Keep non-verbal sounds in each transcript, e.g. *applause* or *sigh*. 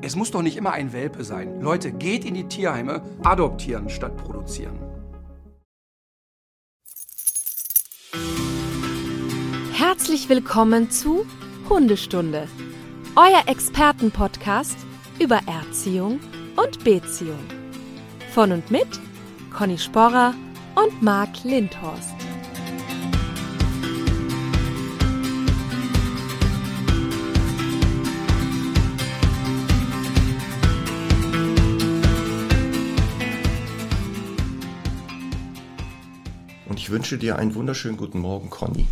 Es muss doch nicht immer ein Welpe sein. Leute, geht in die Tierheime, adoptieren statt produzieren. Herzlich willkommen zu Hundestunde, euer Expertenpodcast über Erziehung und Beziehung. Von und mit Conny Sporrer und Marc Lindhorst. Ich wünsche dir einen wunderschönen guten Morgen, Conny.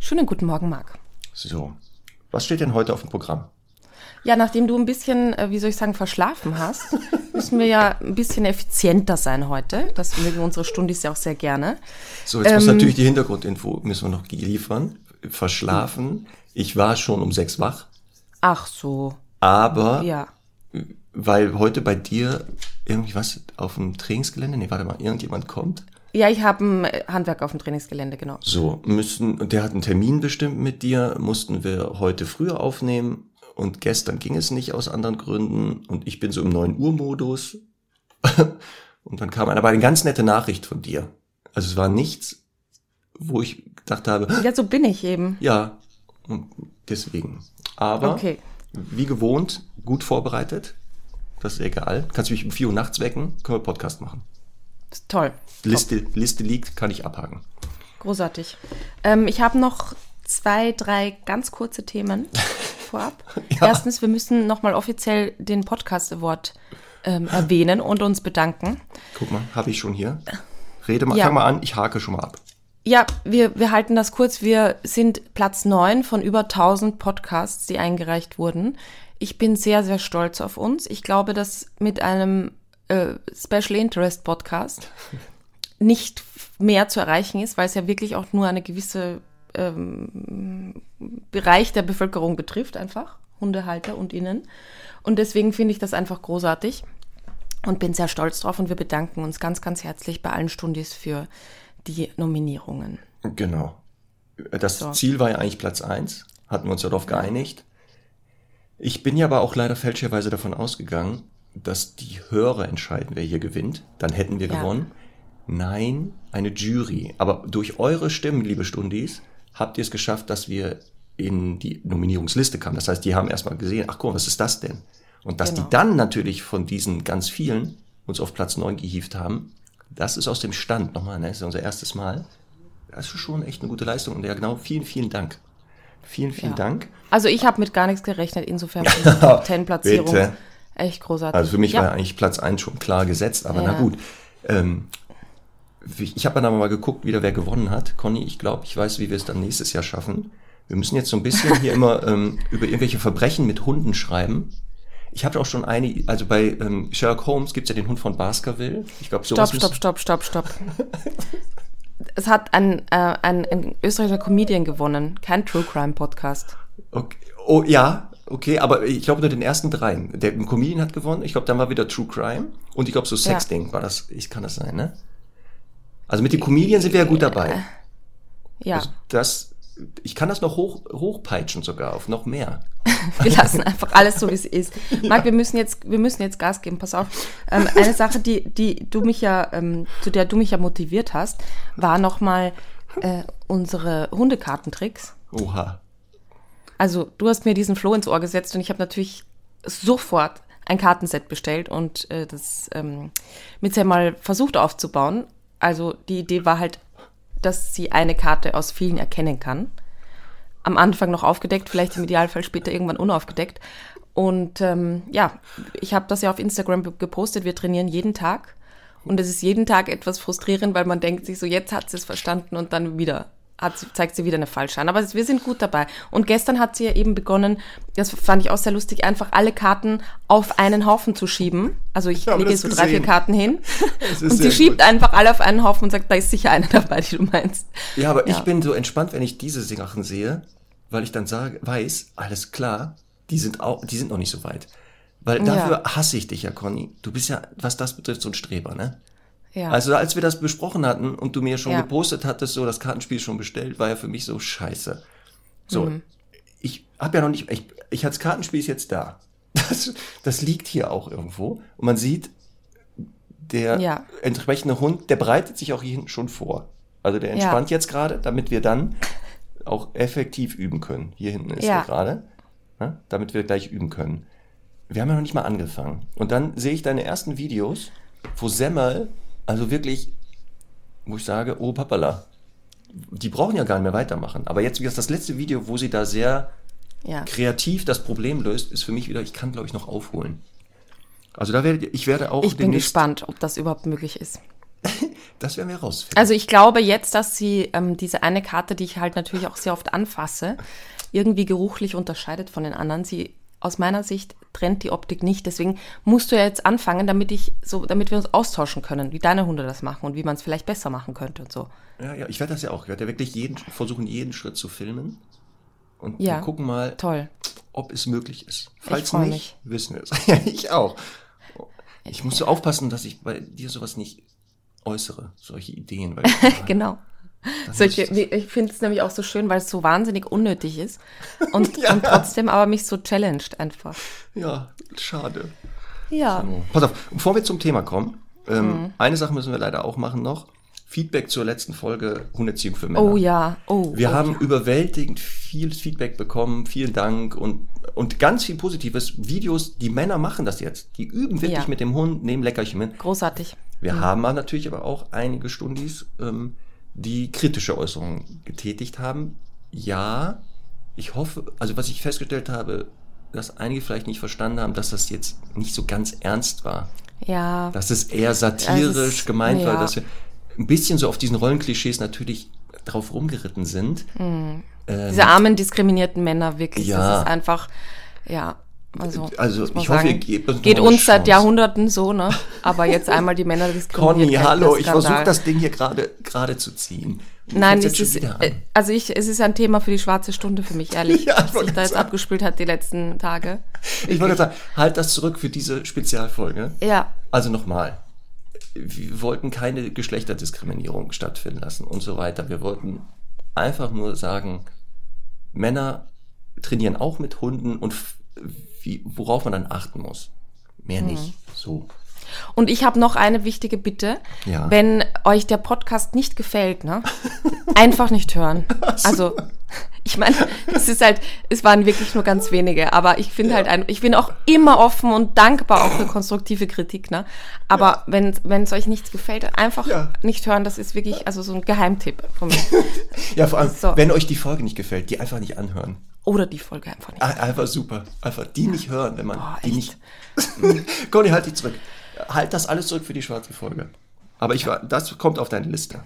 Schönen guten Morgen, Marc. So, was steht denn heute auf dem Programm? Ja, nachdem du ein bisschen, äh, wie soll ich sagen, verschlafen hast, *laughs* müssen wir ja ein bisschen effizienter sein heute. Das mögen unsere Stundis ja auch sehr gerne. So, jetzt muss natürlich die Hintergrundinfo müssen wir noch liefern. Verschlafen. Ich war schon um sechs wach, Ach so, aber ja. weil heute bei dir irgendwie was auf dem Trainingsgelände, nee, warte mal, irgendjemand kommt. Ja, ich habe ein äh, Handwerk auf dem Trainingsgelände, genau. So, müssen, der hat einen Termin bestimmt mit dir, mussten wir heute früher aufnehmen und gestern ging es nicht aus anderen Gründen und ich bin so im 9 Uhr Modus *laughs* und dann kam eine, aber eine ganz nette Nachricht von dir. Also es war nichts, wo ich gedacht habe, Ja, so bin ich eben. ja, und deswegen. Aber Okay. wie gewohnt, gut vorbereitet. Das ist egal. Kannst du mich um 4 Uhr nachts wecken, können wir Podcast machen. Toll. Liste, Liste liegt, kann ich abhaken. Großartig. Ähm, ich habe noch zwei, drei ganz kurze Themen *laughs* vorab. Ja. Erstens, wir müssen nochmal offiziell den Podcast Award ähm, erwähnen und uns bedanken. Guck mal, habe ich schon hier. Rede mal, Ja. fang mal an, ich hake schon mal ab. Ja, wir, wir halten das kurz. Wir sind Platz 9 von über 1000 Podcasts, die eingereicht wurden. Ich bin sehr, sehr stolz auf uns. Ich glaube, dass mit einem äh, Special Interest Podcast *laughs* nicht mehr zu erreichen ist, weil es ja wirklich auch nur eine gewisse ähm, Bereich der Bevölkerung betrifft, einfach Hundehalter und innen. Und deswegen finde ich das einfach großartig und bin sehr stolz drauf und wir bedanken uns ganz, ganz herzlich bei allen Stundis für die Nominierungen. Genau. Das So. Ziel war ja eigentlich Platz eins, hatten wir uns ja darauf geeinigt. Ich bin ja aber auch leider fälschlicherweise davon ausgegangen, dass die Hörer entscheiden, wer hier gewinnt. Dann hätten wir Ja. gewonnen. Nein, eine Jury. Aber durch eure Stimmen, liebe Stundis, habt ihr es geschafft, dass wir in die Nominierungsliste kamen. Das heißt, die haben erstmal gesehen, ach guck, was ist das denn? Und dass Genau. die dann natürlich von diesen ganz vielen uns auf Platz 9 gehievt haben, das ist aus dem Stand nochmal, ne? Das ist unser erstes Mal. Das ist schon echt eine gute Leistung. Und ja, genau, vielen, vielen Dank. Vielen, vielen Ja. Dank. Also ich habe mit gar nichts gerechnet, insofern *laughs* Top 10 Platzierung. Bitte. Echt großartig. Also für mich ja. war eigentlich Platz 1 schon klar gesetzt, aber na Ja. gut. Ähm, ich habe dann aber mal geguckt, wieder wer gewonnen hat. Conny, ich glaube, ich weiß, wie wir es dann nächstes Jahr schaffen. Wir müssen jetzt so ein bisschen hier immer *laughs* ähm, über irgendwelche Verbrechen mit Hunden schreiben. Ich habe auch schon eine, also bei ähm, Sherlock Holmes gibt's ja den Hund von Baskerville. Ich glaube, sowas Stopp, stopp, stopp, stopp, stopp. *laughs* es hat ein, äh, ein, ein österreichischer Comedian gewonnen, kein True Crime Podcast. Okay. Oh ja, okay, aber ich glaube nur den ersten dreien. Der Comedian hat gewonnen, ich glaube, dann war wieder True Crime und ich glaube, so Sexting war das, ich kann das sein, ne? Also mit dem Comedian sind wir ja gut dabei. Ja, Also das, ich kann das noch hoch, hochpeitschen sogar auf noch mehr. *laughs* wir lassen einfach alles so, wie es ist. *laughs* Marc, wir müssen jetzt, wir müssen jetzt Gas geben, pass auf. Ähm, eine Sache, die, die du mich ja, ähm, zu der du mich ja motiviert hast, war nochmal äh, unsere Hundekartentricks. Oha. Also du hast mir diesen Floh ins Ohr gesetzt und ich habe natürlich sofort ein Kartenset bestellt und äh, das ähm, mit sehr mal versucht aufzubauen. Also die Idee war halt, dass sie eine Karte aus vielen erkennen kann. Am Anfang noch aufgedeckt, vielleicht im Idealfall später irgendwann unaufgedeckt. Und ähm, ja, ich habe das ja auf Instagram ge- gepostet. Wir trainieren jeden Tag. Und es ist jeden Tag etwas frustrierend, weil man denkt sich so, jetzt hat sie es verstanden und dann wieder sie, zeigt sie wieder eine falsche an. Aber wir sind gut dabei. Und gestern hat sie ja eben begonnen, das fand ich auch sehr lustig, einfach alle Karten auf einen Haufen zu schieben. Also ich habe lege so drei, vier. Karten hin. *laughs* Und sie schiebt gut. einfach alle auf einen Haufen und sagt, da ist sicher eine *laughs* dabei, die du meinst. Ja, aber Ja. ich bin so entspannt, wenn ich diese Sachen sehe, weil ich dann sage, weiß, alles klar, die sind auch, die sind noch nicht so weit. Weil dafür hasse ich dich ja, Conny. Du bist ja, was das betrifft, so ein Streber, ne? Ja. Also als wir das besprochen hatten und du mir schon Ja. gepostet hattest, so das Kartenspiel schon bestellt, war ja für mich so scheiße. So, Mhm. ich habe ja noch nicht, ich, ich das Kartenspiel ist jetzt da. *laughs* Das, das liegt hier auch irgendwo. Und man sieht, der Ja. entsprechende Hund, der bereitet sich auch hier hinten schon vor. Also der entspannt jetzt gerade, damit wir dann auch effektiv üben können. Hier hinten ist Ja. er gerade, ne? damit wir gleich üben können. Wir haben ja noch nicht mal angefangen. Und dann sehe ich deine ersten Videos, wo Semmel, also wirklich, wo ich sage, oh Papala, die brauchen ja gar nicht mehr weitermachen. Aber jetzt, wie das letzte Video, wo sie da sehr Ja. kreativ das Problem löst, ist für mich wieder, ich kann, glaube ich, noch aufholen. Also da werde ich werde auch Ich bin gespannt, ob das überhaupt möglich ist. *laughs* Das werden wir rausfinden. Also ich glaube jetzt, dass sie ähm, diese eine Karte, die ich halt natürlich auch sehr oft anfasse, irgendwie geruchlich unterscheidet von den anderen. Sie aus meiner Sicht trennt die Optik nicht. Deswegen musst du ja jetzt anfangen, damit ich so, damit wir uns austauschen können, wie deine Hunde das machen und wie man es vielleicht besser machen könnte und so. Ja, ja, ich werde das ja auch. Ich werde ja wirklich jeden, versuchen, jeden Schritt zu filmen. Und Ja. wir gucken mal, Toll. ob es möglich ist. Falls nicht, wissen wir es. *laughs* ja, ich auch. Ich muss so aufpassen, dass ich bei dir sowas nicht äußere, solche Ideen. Weil *laughs* Genau. Solche, ich finde es nämlich auch so schön, weil es so wahnsinnig unnötig ist und, *laughs* Ja. und trotzdem aber mich so challenged einfach. ja, schade. Ja. So. Pass auf, bevor wir zum Thema kommen, ähm, Mhm. eine Sache müssen wir leider auch machen noch. Feedback zur letzten Folge Hunderziehung für Männer. Oh ja. Oh. Wir oh, haben ja. überwältigend viel Feedback bekommen. Vielen Dank und, und ganz viel Positives. Videos, die Männer machen das jetzt. Die üben wirklich Ja. mit dem Hund, nehmen Leckerchen mit. großartig. Wir haben aber natürlich aber auch einige Stundis, ähm, die kritische Äußerungen getätigt haben. Ja, ich hoffe, also was ich festgestellt habe, dass einige vielleicht nicht verstanden haben, dass das jetzt nicht so ganz ernst war. Ja. Dass es eher satirisch ist- gemeint war, ja. dass wir ein bisschen so auf diesen Rollenklischees natürlich drauf rumgeritten sind. Ähm, Diese armen, diskriminierten Männer, wirklich. Ja. Das ist einfach, ja. Also, Also, ich hoffe, sagen, ihr gebt uns Geht uns seit. Jahrhunderten so, ne? Aber jetzt einmal die Männer. Conny, hallo, ich versuche das Ding hier gerade gerade zu ziehen. Und Nein, es ist, äh, also ich, es ist ein Thema für die schwarze Stunde für mich, ehrlich, *laughs* Ja, ich was sich da jetzt sagen. abgespielt hat die letzten Tage. Ich wollte sagen, halt das zurück für diese Spezialfolge. Ja, Also nochmal. Wir wollten keine Geschlechterdiskriminierung stattfinden lassen und so weiter. Wir wollten einfach nur sagen, Männer trainieren auch mit Hunden und wie, worauf man dann achten muss. Mehr Mhm. nicht. So. Und ich habe noch eine wichtige Bitte. Ja. Wenn euch der Podcast nicht gefällt, ne? *laughs* Einfach nicht hören. Also, ich meine, es ist halt, es waren wirklich nur ganz wenige, aber ich finde halt ein, ich bin auch immer offen und dankbar auch für konstruktive Kritik, ne? Aber wenn wenn es euch nicht gefällt, einfach Ja. nicht hören, das ist wirklich also so ein Geheimtipp von mir. *laughs* Ja, vor allem, So. wenn euch die Folge nicht gefällt, die einfach nicht anhören. Oder die Folge einfach nicht. Ein- Einfach super. Einfach die nicht hören, wenn man Boah, die echt? nicht. *laughs* Conny, halt dich zurück. Halt das alles zurück für die schwarze Folge. Aber ich war, das kommt auf deine Liste.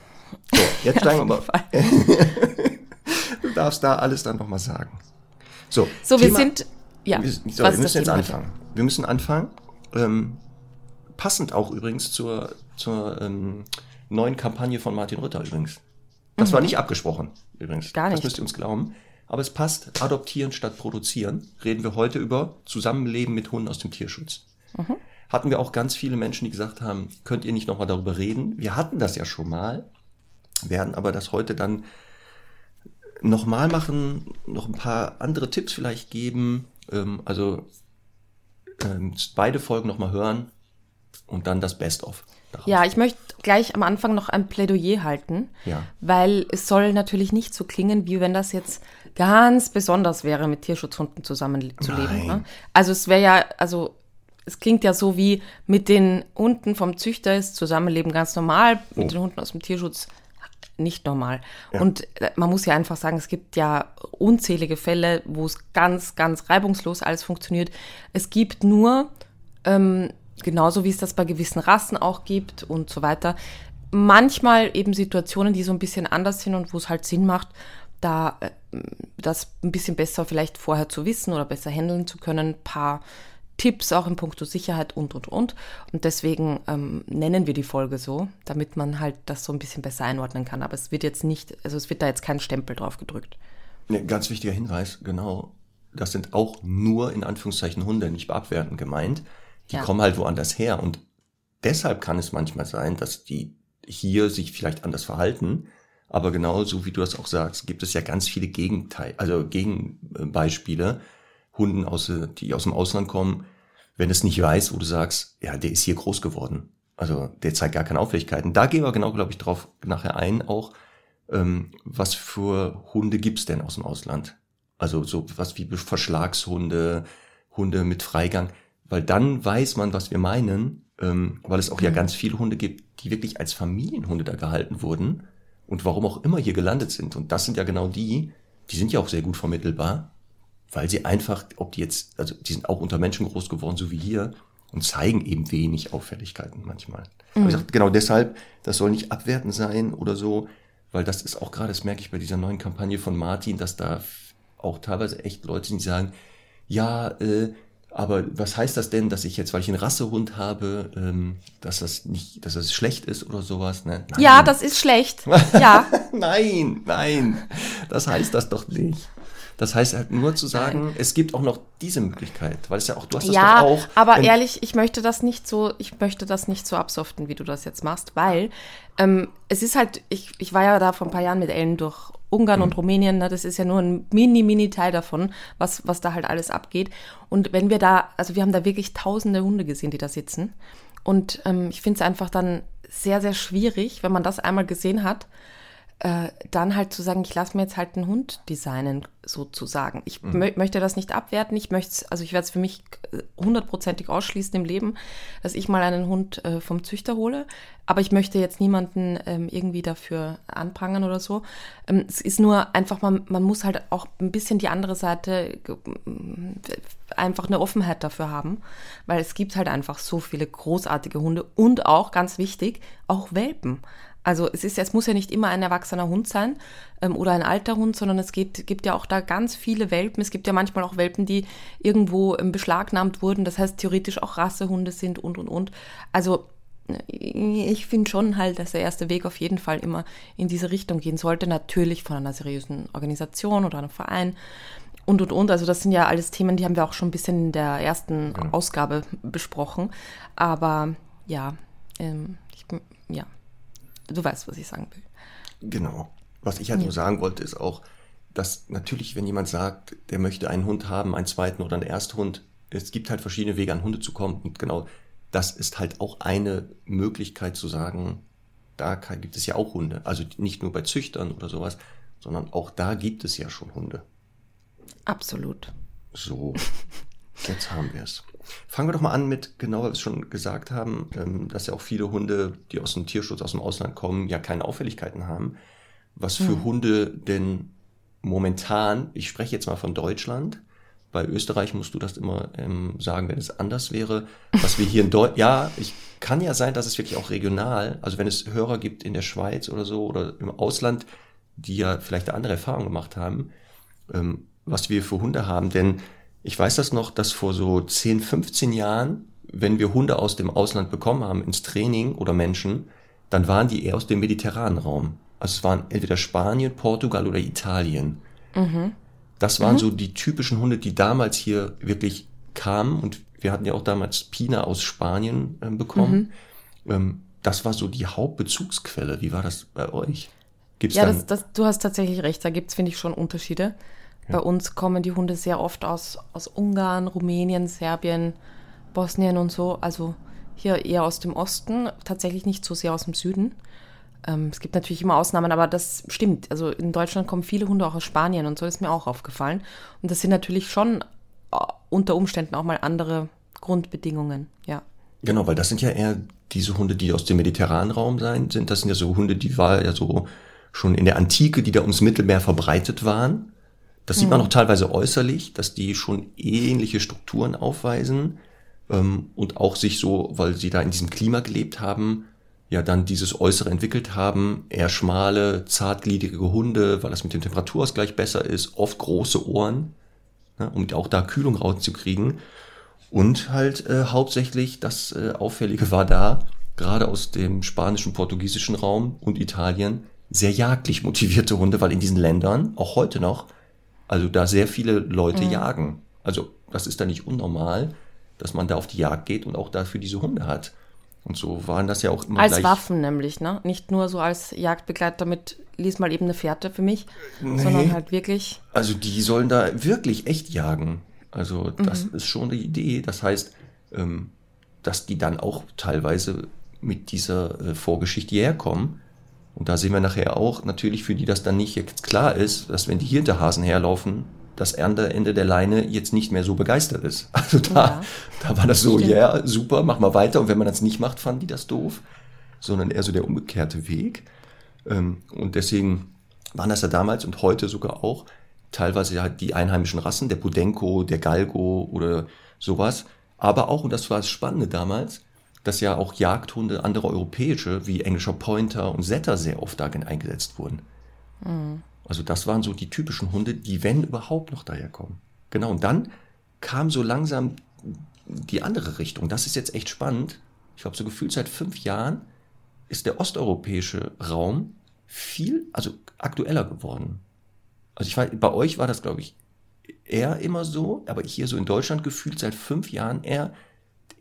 So, jetzt *laughs* steigen wir mal. *laughs* Du darfst da alles dann nochmal sagen. So, So, wir sind ja, Wir, so, wir müssen das jetzt anfangen. Wir müssen anfangen. Ähm, passend auch übrigens zur, zur ähm, neuen Kampagne von Martin Rütter übrigens. Das war nicht abgesprochen übrigens. Mhm. Gar Das nicht. müsst ihr uns glauben. Aber es passt. Adoptieren statt produzieren. Reden wir heute über Zusammenleben mit Hunden aus dem Tierschutz. Mhm. Hatten wir auch ganz viele Menschen, die gesagt haben, könnt ihr nicht nochmal darüber reden? Wir hatten das ja schon mal, werden aber das heute dann nochmal machen, noch ein paar andere Tipps vielleicht geben. Ähm, also ähm, beide Folgen nochmal hören und dann das Best-of. Daraus. Ja, ich möchte gleich am Anfang noch ein Plädoyer halten, Ja. weil es soll natürlich nicht so klingen, wie wenn das jetzt ganz besonders wäre, mit Tierschutzhunden zusammenzuleben. Ne? Also es wäre ja, also es klingt ja so wie mit den Hunden vom Züchter ist Zusammenleben ganz normal, mit Oh. den Hunden aus dem Tierschutz nicht normal. Ja. Und äh, man muss ja einfach sagen, es gibt ja unzählige Fälle, wo es ganz, ganz reibungslos alles funktioniert. Es gibt nur ähm, genauso wie es das bei gewissen Rassen auch gibt und so weiter. Manchmal eben Situationen, die so ein bisschen anders sind und wo es halt Sinn macht, da äh, das ein bisschen besser vielleicht vorher zu wissen oder besser handeln zu können, ein paar Tipps auch in puncto Sicherheit und, und, und. Und deswegen ähm, nennen wir die Folge so, damit man halt das so ein bisschen besser einordnen kann. Aber es wird jetzt nicht, also es wird da jetzt kein Stempel drauf gedrückt. Ne, ganz wichtiger Hinweis, genau. Das sind auch nur in Anführungszeichen Hunde, nicht abwertend gemeint. Die Ja. kommen halt woanders her und deshalb kann es manchmal sein, dass die hier sich vielleicht anders verhalten. Aber genauso wie du das auch sagst, gibt es ja ganz viele Gegenteil, also Gegenbeispiele. Hunden, aus, die aus dem Ausland kommen, wenn es nicht weiß, wo du sagst, ja, der ist hier groß geworden. Also der zeigt gar keine Auffälligkeiten. Da gehen wir genau, glaube ich, drauf nachher ein, auch ähm, was für Hunde gibt's denn aus dem Ausland? Also so was wie Verschlagshunde, Hunde mit Freigang, weil dann weiß man, was wir meinen, ähm, weil es auch ja ganz viele Hunde gibt, die wirklich als Familienhunde da gehalten wurden und warum auch immer hier gelandet sind. Und das sind ja genau die, die sind ja auch sehr gut vermittelbar, weil sie einfach, ob die jetzt, also die sind auch unter Menschen groß geworden, so wie hier, und zeigen eben wenig Auffälligkeiten manchmal. Mhm. Aber ich sag, genau deshalb, das soll nicht abwertend sein oder so, weil das ist auch gerade, das merke ich bei dieser neuen Kampagne von Martin, dass da auch teilweise echt Leute sind, die sagen, ja, äh, aber was heißt das denn, dass ich jetzt, weil ich einen Rassehund habe, ähm, dass das nicht, dass das schlecht ist oder sowas? Ne? Ja, das ist schlecht. *laughs* Ja. nein, nein, das heißt das doch nicht. Das heißt halt nur zu sagen, Nein. es gibt auch noch diese Möglichkeit, weil es ja auch, du hast das ja, doch auch. aber ehrlich, ich möchte das nicht so, ich möchte das nicht so absoften, wie du das jetzt machst, weil ähm, es ist halt, ich, ich war ja da vor ein paar Jahren mit Ellen durch Ungarn mhm. und Rumänien, ne, das ist ja nur ein mini, mini Teil davon, was, was da halt alles abgeht. Und wenn wir da, also wir haben da wirklich tausende Hunde gesehen, die da sitzen. Und ähm, ich finde es einfach dann sehr, sehr schwierig, wenn man das einmal gesehen hat, äh, dann halt zu sagen, ich lasse mir jetzt halt einen Hund designen, sozusagen. Ich mhm. mö möchte das nicht abwerten. Ich möchte also ich werde es für mich hundertprozentig ausschließen im Leben, dass ich mal einen Hund äh, vom Züchter hole. Aber ich möchte jetzt niemanden ähm, irgendwie dafür anprangern oder so. Ähm, es ist nur einfach, man, man muss halt auch ein bisschen die andere Seite einfach eine Offenheit dafür haben, weil es gibt halt einfach so viele großartige Hunde und auch ganz wichtig, auch Welpen. Also es ist, es muss ja nicht immer ein erwachsener Hund sein ähm, oder ein alter Hund, sondern es gibt, gibt ja auch da ganz viele Welpen. Es gibt ja manchmal auch Welpen, die irgendwo ähm, beschlagnahmt wurden. Das heißt theoretisch auch Rassehunde sind und und und. Also ich finde schon halt, dass der erste Weg auf jeden Fall immer in diese Richtung gehen sollte. Natürlich von einer seriösen Organisation oder einem Verein und und und. Also das sind ja alles Themen, die haben wir auch schon ein bisschen in der ersten ja. Ausgabe besprochen. Aber ja, ähm, ich, ja du weißt, was ich sagen will. Genau. Was ich halt ja. nur sagen wollte, ist auch, dass natürlich, wenn jemand sagt, der möchte einen Hund haben, einen zweiten oder einen Ersthund, es gibt halt verschiedene Wege, an Hunde zu kommen. Und genau das ist halt auch eine Möglichkeit zu sagen, da gibt es ja auch Hunde. Also nicht nur bei Züchtern oder sowas, sondern auch da gibt es ja schon Hunde. Absolut. So, *laughs* jetzt haben wir es. Fangen wir doch mal an mit, genau, was wir schon gesagt haben, ähm, dass ja auch viele Hunde, die aus dem Tierschutz, aus dem Ausland kommen, ja keine Auffälligkeiten haben. Was für mhm. Hunde denn momentan, ich spreche jetzt mal von Deutschland, bei Österreich musst du das immer ähm, sagen, wenn es anders wäre. Was wir hier in Deutschland, ja, ich kann ja sein, dass es wirklich auch regional, also wenn es Hörer gibt in der Schweiz oder so oder im Ausland, die ja vielleicht eine andere Erfahrung gemacht haben, ähm, was wir für Hunde haben, denn ich weiß das noch, dass vor so 10, 15 Jahren, wenn wir Hunde aus dem Ausland bekommen haben ins Training oder Menschen, dann waren die eher aus dem mediterranen Raum. Also es waren entweder Spanien, Portugal oder Italien. Mhm. Das waren mhm. so die typischen Hunde, die damals hier wirklich kamen. Und wir hatten ja auch damals Pina aus Spanien äh, bekommen. Mhm. Ähm, das war so die Hauptbezugsquelle. Wie war das bei euch? Gibt's ja, das, das, du hast tatsächlich recht. Da gibt's finde ich, schon Unterschiede. Bei uns kommen die Hunde sehr oft aus, aus Ungarn, Rumänien, Serbien, Bosnien und so. Also hier eher aus dem Osten, tatsächlich nicht so sehr aus dem Süden. Ähm, es gibt natürlich immer Ausnahmen, aber das stimmt. Also in Deutschland kommen viele Hunde auch aus Spanien und so ist mir auch aufgefallen. Und das sind natürlich schon äh, unter Umständen auch mal andere Grundbedingungen, ja. Genau, weil das sind ja eher diese Hunde, die aus dem mediterranen Raum sein sind. Das sind ja so Hunde, die war ja so schon in der Antike, die da ums Mittelmeer verbreitet waren. Das sieht man auch teilweise äußerlich, dass die schon ähnliche Strukturen aufweisen ähm, und auch sich so, weil sie da in diesem Klima gelebt haben, ja dann dieses Äußere entwickelt haben, eher schmale, zartgliedrige Hunde, weil das mit dem Temperaturausgleich besser ist, oft große Ohren, ne, um auch da Kühlung rauszukriegen. Und halt äh, hauptsächlich das äh, Auffällige war da, gerade aus dem spanischen, portugiesischen Raum und Italien, sehr jagdlich motivierte Hunde, weil in diesen Ländern, auch heute noch, also da sehr viele Leute mhm. jagen. Also das ist da nicht unnormal, dass man da auf die Jagd geht und auch dafür diese Hunde hat. Und so waren das ja auch immer Als gleich. Waffen nämlich, ne? Nicht nur so als Jagdbegleiter mit, lies mal eben eine Fährte für mich, nee. sondern halt wirklich. Also die sollen da wirklich echt jagen. Also das ist schon die Idee. Das heißt, ähm, dass die dann auch teilweise mit dieser äh, Vorgeschichte hierher kommen. Und da sehen wir nachher auch, natürlich für die das dann nicht jetzt klar ist, dass wenn die Hinterhasen herlaufen, das Ende der Leine jetzt nicht mehr so begeistert ist. *laughs* Also da, Ja. da war das so, Stimmt. ja, super, mach mal weiter. Und wenn man das nicht macht, fanden die das doof. Sondern eher so der umgekehrte Weg. Ähm, und deswegen waren das ja damals und heute sogar auch teilweise halt die einheimischen Rassen, der Budenko, der Galgo oder sowas. Aber auch, und das war das Spannende damals, dass ja auch Jagdhunde, andere europäische, wie englischer Pointer und Setter sehr oft darin eingesetzt wurden. Also das waren so die typischen Hunde, die, wenn überhaupt, noch daherkommen. Genau, und dann kam so langsam die andere Richtung. Das ist jetzt echt spannend. Ich glaube, so gefühlt seit fünf Jahren ist der osteuropäische Raum viel, also aktueller geworden. Also ich weiß, bei euch war das, glaube ich, eher immer so, aber hier so in Deutschland gefühlt seit fünf Jahren eher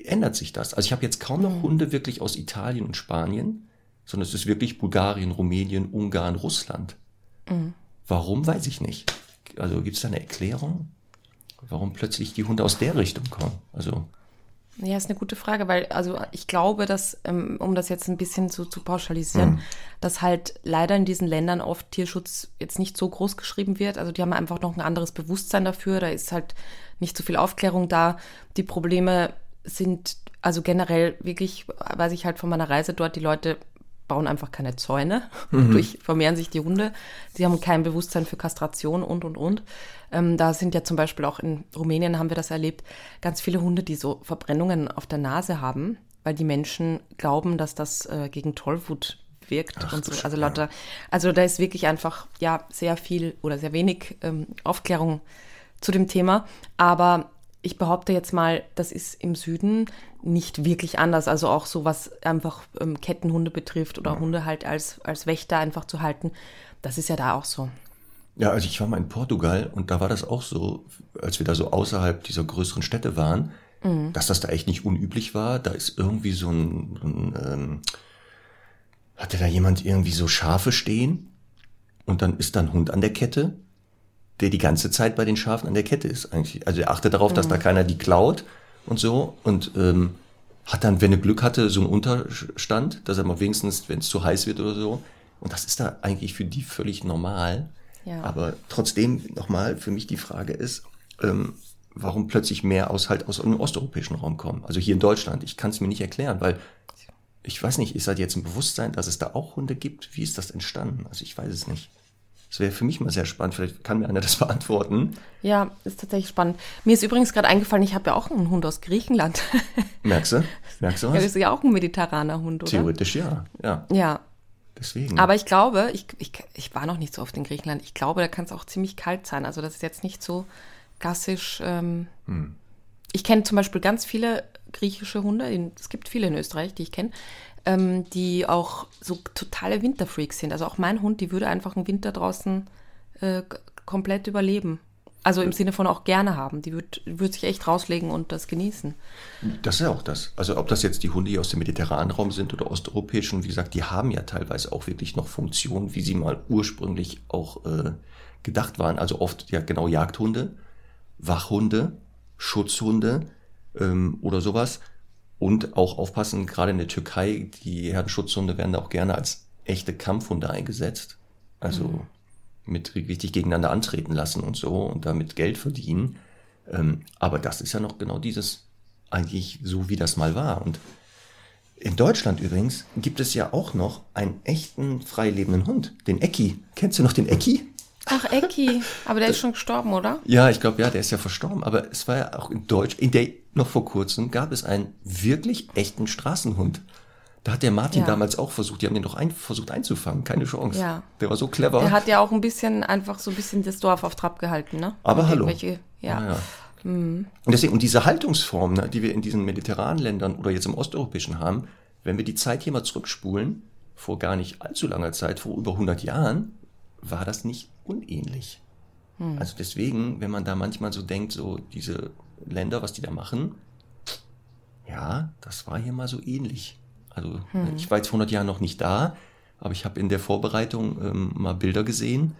ändert sich das. Also ich habe jetzt kaum noch Hunde wirklich aus Italien und Spanien, sondern es ist wirklich Bulgarien, Rumänien, Ungarn, Russland. Warum, weiß ich nicht. Also gibt es da eine Erklärung, warum plötzlich die Hunde aus der Richtung kommen? Also Ja, ist eine gute Frage, weil also ich glaube, dass, ähm, um das jetzt ein bisschen zu, zu pauschalisieren, dass halt leider in diesen Ländern oft Tierschutz jetzt nicht so groß geschrieben wird. Also die haben einfach noch ein anderes Bewusstsein dafür. Da ist halt nicht so viel Aufklärung da. Die Probleme sind also generell wirklich, weiß ich halt von meiner Reise dort, die Leute bauen einfach keine Zäune, *laughs* durch vermehren sich die Hunde. Sie haben kein Bewusstsein für Kastration und, und, und. Ähm, da sind ja zum Beispiel auch in Rumänien haben wir das erlebt, ganz viele Hunde, die so Verbrennungen auf der Nase haben, weil die Menschen glauben, dass das äh, gegen Tollwut wirkt Ach, und so. Also lauter, also da ist wirklich einfach ja sehr viel oder sehr wenig ähm, Aufklärung zu dem Thema. Aber ich behaupte jetzt mal, das ist im Süden nicht wirklich anders. Also auch so, was einfach ähm, Kettenhunde betrifft oder Hunde halt als, als Wächter einfach zu halten. Das ist ja da auch so. Ja, also ich war mal in Portugal und da war das auch so, als wir da so außerhalb dieser größeren Städte waren, dass das da echt nicht unüblich war. Da ist irgendwie so ein, ein ähm, hatte da jemand irgendwie so Schafe stehen und dann ist da ein Hund an der Kette, der die ganze Zeit bei den Schafen an der Kette ist eigentlich. Also er achtet darauf, dass da keiner die klaut und so und ähm, hat dann, wenn er Glück hatte, so einen Unterstand, dass er mal wenigstens, wenn es zu heiß wird oder so. Und das ist da eigentlich für die völlig normal. Ja. Aber trotzdem nochmal für mich die Frage ist, ähm, warum plötzlich mehr aus halt aus dem osteuropäischen Raum kommen. Also hier in Deutschland. Ich kann es mir nicht erklären, weil ich weiß nicht, ist halt jetzt ein Bewusstsein, dass es da auch Hunde gibt? Wie ist das entstanden? Also ich weiß es nicht. Das wäre für mich mal sehr spannend. Vielleicht kann mir einer das *laughs* beantworten. Ja, ist tatsächlich spannend. Mir ist übrigens gerade eingefallen, ich habe ja auch einen Hund aus Griechenland. *laughs* Merkst du? Merkst du ja, das was? ist ja auch ein mediterraner Hund, oder? Theoretisch ja. Ja, Ja, deswegen. Aber ich glaube, ich, ich, ich war noch nicht so oft in Griechenland. Ich glaube, da kann es auch ziemlich kalt sein. Also das ist jetzt nicht so klassisch. Ähm, Ich kenne zum Beispiel ganz viele griechische Hunde. Es gibt viele in Österreich, die ich kenne, ähm, die auch so totale Winterfreaks sind. Also auch mein Hund, die würde einfach einen Winter draußen äh, komplett überleben. Also im Sinne von auch gerne haben. Die würde würd sich echt rauslegen und das genießen. Das ist ja auch das. Also ob das jetzt die Hunde hier aus dem mediterranen Raum sind oder osteuropäischen, wie gesagt, die haben ja teilweise auch wirklich noch Funktionen, wie sie mal ursprünglich auch äh, gedacht waren. Also oft ja genau Jagdhunde, Wachhunde, Schutzhunde ähm, oder sowas. Und auch aufpassen, gerade in der Türkei, die Herdenschutzhunde werden da auch gerne als echte Kampfhunde eingesetzt. Also mit richtig gegeneinander antreten lassen und so und damit Geld verdienen. Ähm, aber das ist ja noch genau dieses, eigentlich so wie das mal war. Und in Deutschland übrigens gibt es ja auch noch einen echten freilebenden Hund, den Ecki. Kennst du noch den Ecki? Ach, Ecki. Aber der ist schon gestorben, oder? Ja, ich glaube, ja, der ist ja verstorben. Aber es war ja auch in Deutsch, in der noch vor kurzem gab es einen wirklich echten Straßenhund. Da hat der Martin Ja. damals auch versucht, die haben den doch ein, versucht einzufangen, keine Chance. Ja. Der war so clever. Der hat ja auch ein bisschen, einfach so ein bisschen das Dorf auf Trab gehalten, ne? Aber Und hallo. irgendwelche- Ja. Ja, ja. Und deswegen, und diese Haltungsform, ne, die wir in diesen mediterranen Ländern oder jetzt im osteuropäischen haben, wenn wir die Zeit hier mal zurückspulen, vor gar nicht allzu langer Zeit, vor über 100 Jahren, war das nicht unähnlich. Also deswegen, wenn man da manchmal so denkt, so diese Länder, was die da machen, ja, das war hier mal so ähnlich. Also ich war jetzt vor 100 Jahren noch nicht da, aber ich habe in der Vorbereitung ähm, mal Bilder gesehen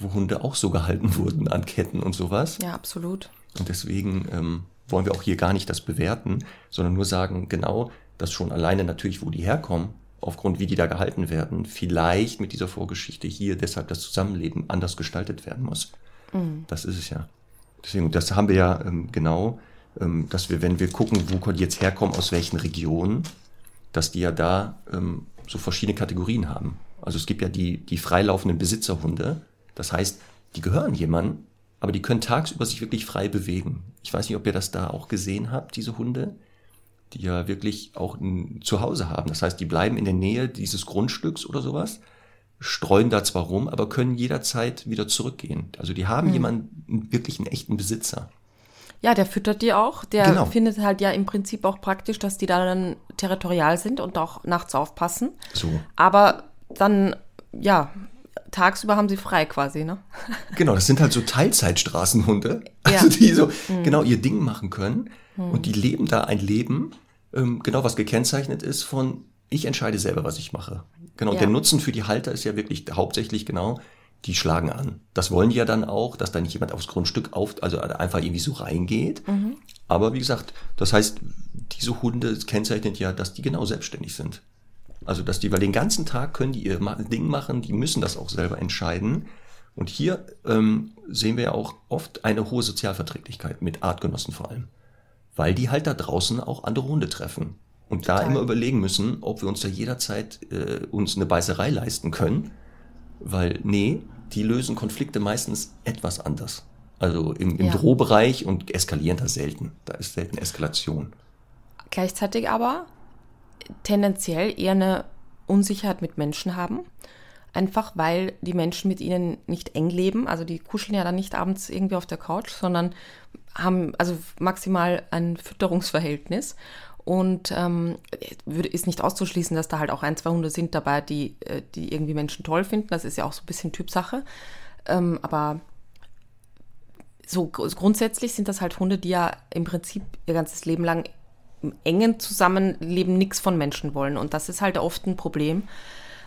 wo Hunde auch so gehalten wurden an Ketten und sowas. Ja, absolut. Und deswegen ähm, wollen wir auch hier gar nicht das bewerten, sondern nur sagen, genau, dass schon alleine natürlich, wo die herkommen, aufgrund wie die da gehalten werden, vielleicht mit dieser Vorgeschichte hier deshalb das Zusammenleben anders gestaltet werden muss. Mhm. Das ist es ja. Deswegen, das haben wir ja ähm, genau, ähm, dass wir, wenn wir gucken, wo die jetzt herkommen, aus welchen Regionen, dass die ja da ähm, so verschiedene Kategorien haben. Also es gibt ja die, die freilaufenden Besitzerhunde. Das heißt, die gehören jemandem, aber die können tagsüber sich wirklich frei bewegen. Ich weiß nicht, ob ihr das da auch gesehen habt, diese Hunde, die ja wirklich auch ein Zuhause haben. Das heißt, die bleiben in der Nähe dieses Grundstücks oder sowas, streuen da zwar rum, aber können jederzeit wieder zurückgehen. Also die haben mhm. jemanden, wirklich einen echten Besitzer. Ja, der füttert die auch. Der genau. findet halt ja im Prinzip auch praktisch, dass die da dann territorial sind und auch nachts aufpassen. So. Aber dann, ja, tagsüber haben sie frei quasi, ne? *laughs* Genau, das sind halt so Teilzeitstraßenhunde, ja. also die so mhm. genau ihr Ding machen können. Mhm. Und die leben da ein Leben, ähm, genau was gekennzeichnet ist von, ich entscheide selber, was ich mache. Genau, ja. der Nutzen für die Halter ist ja wirklich hauptsächlich genau, die schlagen an. Das wollen die ja dann auch, dass da nicht jemand aufs Grundstück auf, also einfach irgendwie so reingeht. Mhm. Aber wie gesagt, das heißt, diese Hunde kennzeichnet ja, dass die genau selbstständig sind. Also, dass die, weil den ganzen Tag können die ihr Ding machen, die müssen das auch selber entscheiden. Und hier ähm, sehen wir ja auch oft eine hohe Sozialverträglichkeit mit Artgenossen vor allem. Weil die halt da draußen auch andere Hunde treffen. Und Total. da immer überlegen müssen, ob wir uns da jederzeit äh, uns eine Beißerei leisten können weil, nee, die lösen Konflikte meistens etwas anders. Also im, im ja. Drohbereich und eskalieren da selten. Da ist selten Eskalation. Gleichzeitig aber tendenziell eher eine Unsicherheit mit Menschen haben. Einfach weil die Menschen mit ihnen nicht eng leben. Also die kuscheln ja dann nicht abends irgendwie auf der Couch, sondern haben also maximal ein Fütterungsverhältnis. Und ähm, ist nicht auszuschließen, dass da halt auch ein, zwei Hunde sind dabei, die, äh, die irgendwie Menschen toll finden. Das ist ja auch so ein bisschen Typsache. Ähm, aber so grundsätzlich sind das halt Hunde, die ja im Prinzip ihr ganzes Leben lang im engen Zusammenleben nichts von Menschen wollen. Und das ist halt oft ein Problem,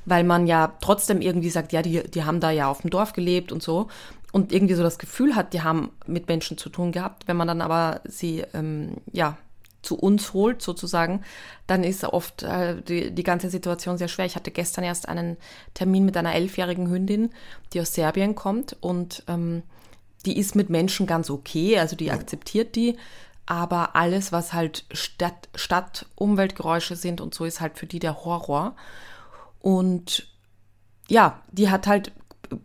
weil man ja trotzdem irgendwie sagt, ja, die, die haben da ja auf dem Dorf gelebt und so. Und irgendwie so das Gefühl hat, die haben mit Menschen zu tun gehabt. Wenn man dann aber sie, ähm, ja, zu uns holt, sozusagen, dann ist oft äh, die, die ganze Situation sehr schwer. Ich hatte gestern erst einen Termin mit einer elfjährigen Hündin, die aus Serbien kommt und ähm, die ist mit Menschen ganz okay, also die akzeptiert die, aber alles, was halt Stadt, Stadt Umweltgeräusche sind und so, ist halt für die der Horror. Und ja, die hat halt